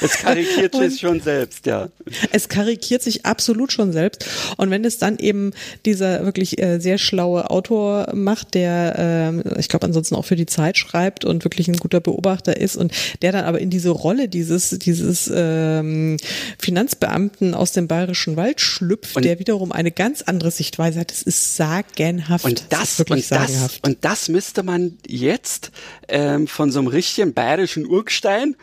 es karikiert sich schon selbst, ja. Es karikiert sich absolut schon selbst. Und wenn es dann eben dieser wirklich äh, sehr schlaue Autor macht, der, äh, ich glaube, ansonsten auch für die Zeit schreibt und wirklich ein guter Beobachter ist und der dann aber in diese Rolle dieses, dieses ähm, Finanzbeamten aus dem bayerischen Wald schlüpft, und der wiederum eine ganz andere Sichtweise hat. Das ist sagenhaft. Und das, das wirklich und sagenhaft. Das, und das müsste man jetzt ähm, von so einem richtigen bayerischen Urgestein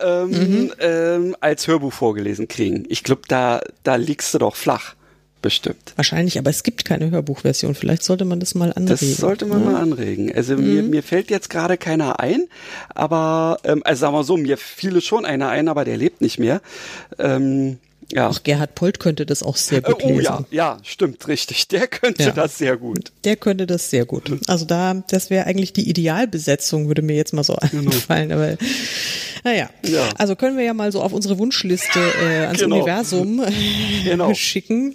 ähm, mhm. ähm, als Hörbuch vorgelesen kriegen. Ich glaube, da, da liegst du doch flach. Bestimmt. Wahrscheinlich, aber es gibt keine Hörbuchversion. Vielleicht sollte man das mal anregen. Das sollte man ja. mal anregen. Also mhm. mir, mir fällt jetzt gerade keiner ein, aber ähm, also sagen wir so, mir fiel schon einer ein, aber der lebt nicht mehr. Ähm, ja. Auch Gerhard Polt könnte das auch sehr gut lesen. Oh ja, ja, stimmt, richtig. Der könnte ja. das sehr gut. Der könnte das sehr gut. Also da, das wäre eigentlich die Idealbesetzung, würde mir jetzt mal so genau. einfallen. Aber naja, ja. also können wir ja mal so auf unsere Wunschliste äh, ans genau. Universum äh, genau. schicken.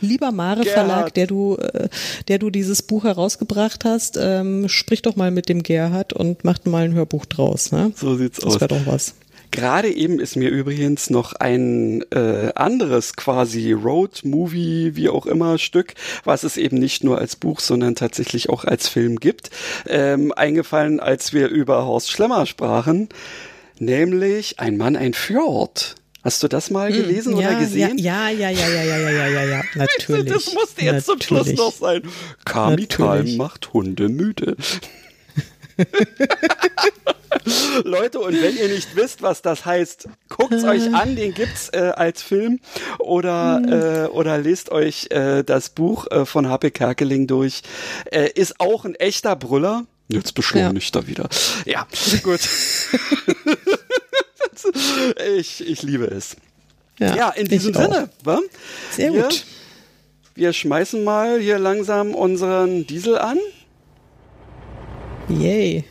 Lieber Mare Gerhard. Verlag, der du, äh, der du dieses Buch herausgebracht hast, ähm, sprich doch mal mit dem Gerhard und macht mal ein Hörbuch draus. Ne? So sieht's das aus. Das wäre doch was. Gerade eben ist mir übrigens noch ein äh, anderes quasi Road-Movie, wie auch immer, Stück, was es eben nicht nur als Buch, sondern tatsächlich auch als Film gibt, ähm, eingefallen, als wir über Horst Schlemmer sprachen, nämlich Ein Mann, ein Fjord. Hast du das mal hm, gelesen ja, oder gesehen? Ja, ja, ja, ja, ja, ja, ja, ja, ja, natürlich. Das musste jetzt natürlich. zum Schluss noch sein. Kamital macht Hunde müde. Leute, und wenn ihr nicht wisst, was das heißt, guckt's euch an, den gibt's äh, als Film oder hm. äh, oder lest euch äh, das Buch äh, von H.P. Kerkeling durch. Äh, ist auch ein echter Brüller. Jetzt beschleunigt ja. er wieder. Ja, gut. ich, ich liebe es. Ja, ja in diesem Sinne. Wa? Sehr wir, gut. Wir schmeißen mal hier langsam unseren Diesel an. Yay.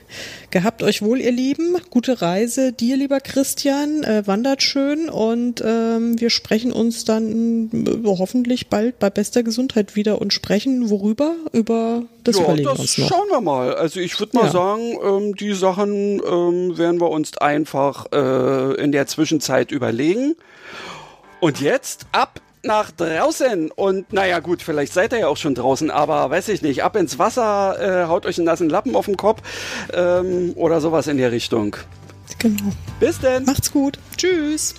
Gehabt euch wohl, ihr Lieben. Gute Reise dir, lieber Christian. Äh, wandert schön und ähm, wir sprechen uns dann äh, hoffentlich bald bei bester Gesundheit wieder und sprechen worüber? Über das ja, überlegen das uns noch. Schauen wir mal. Also ich würde mal ja. sagen, ähm, die Sachen ähm, werden wir uns einfach äh, in der Zwischenzeit überlegen. Und jetzt ab nach draußen und naja gut, vielleicht seid ihr ja auch schon draußen, aber weiß ich nicht, ab ins Wasser, äh, haut euch einen nassen Lappen auf den Kopf ähm, oder sowas in der Richtung. Genau. Bis denn. Macht's gut. Tschüss.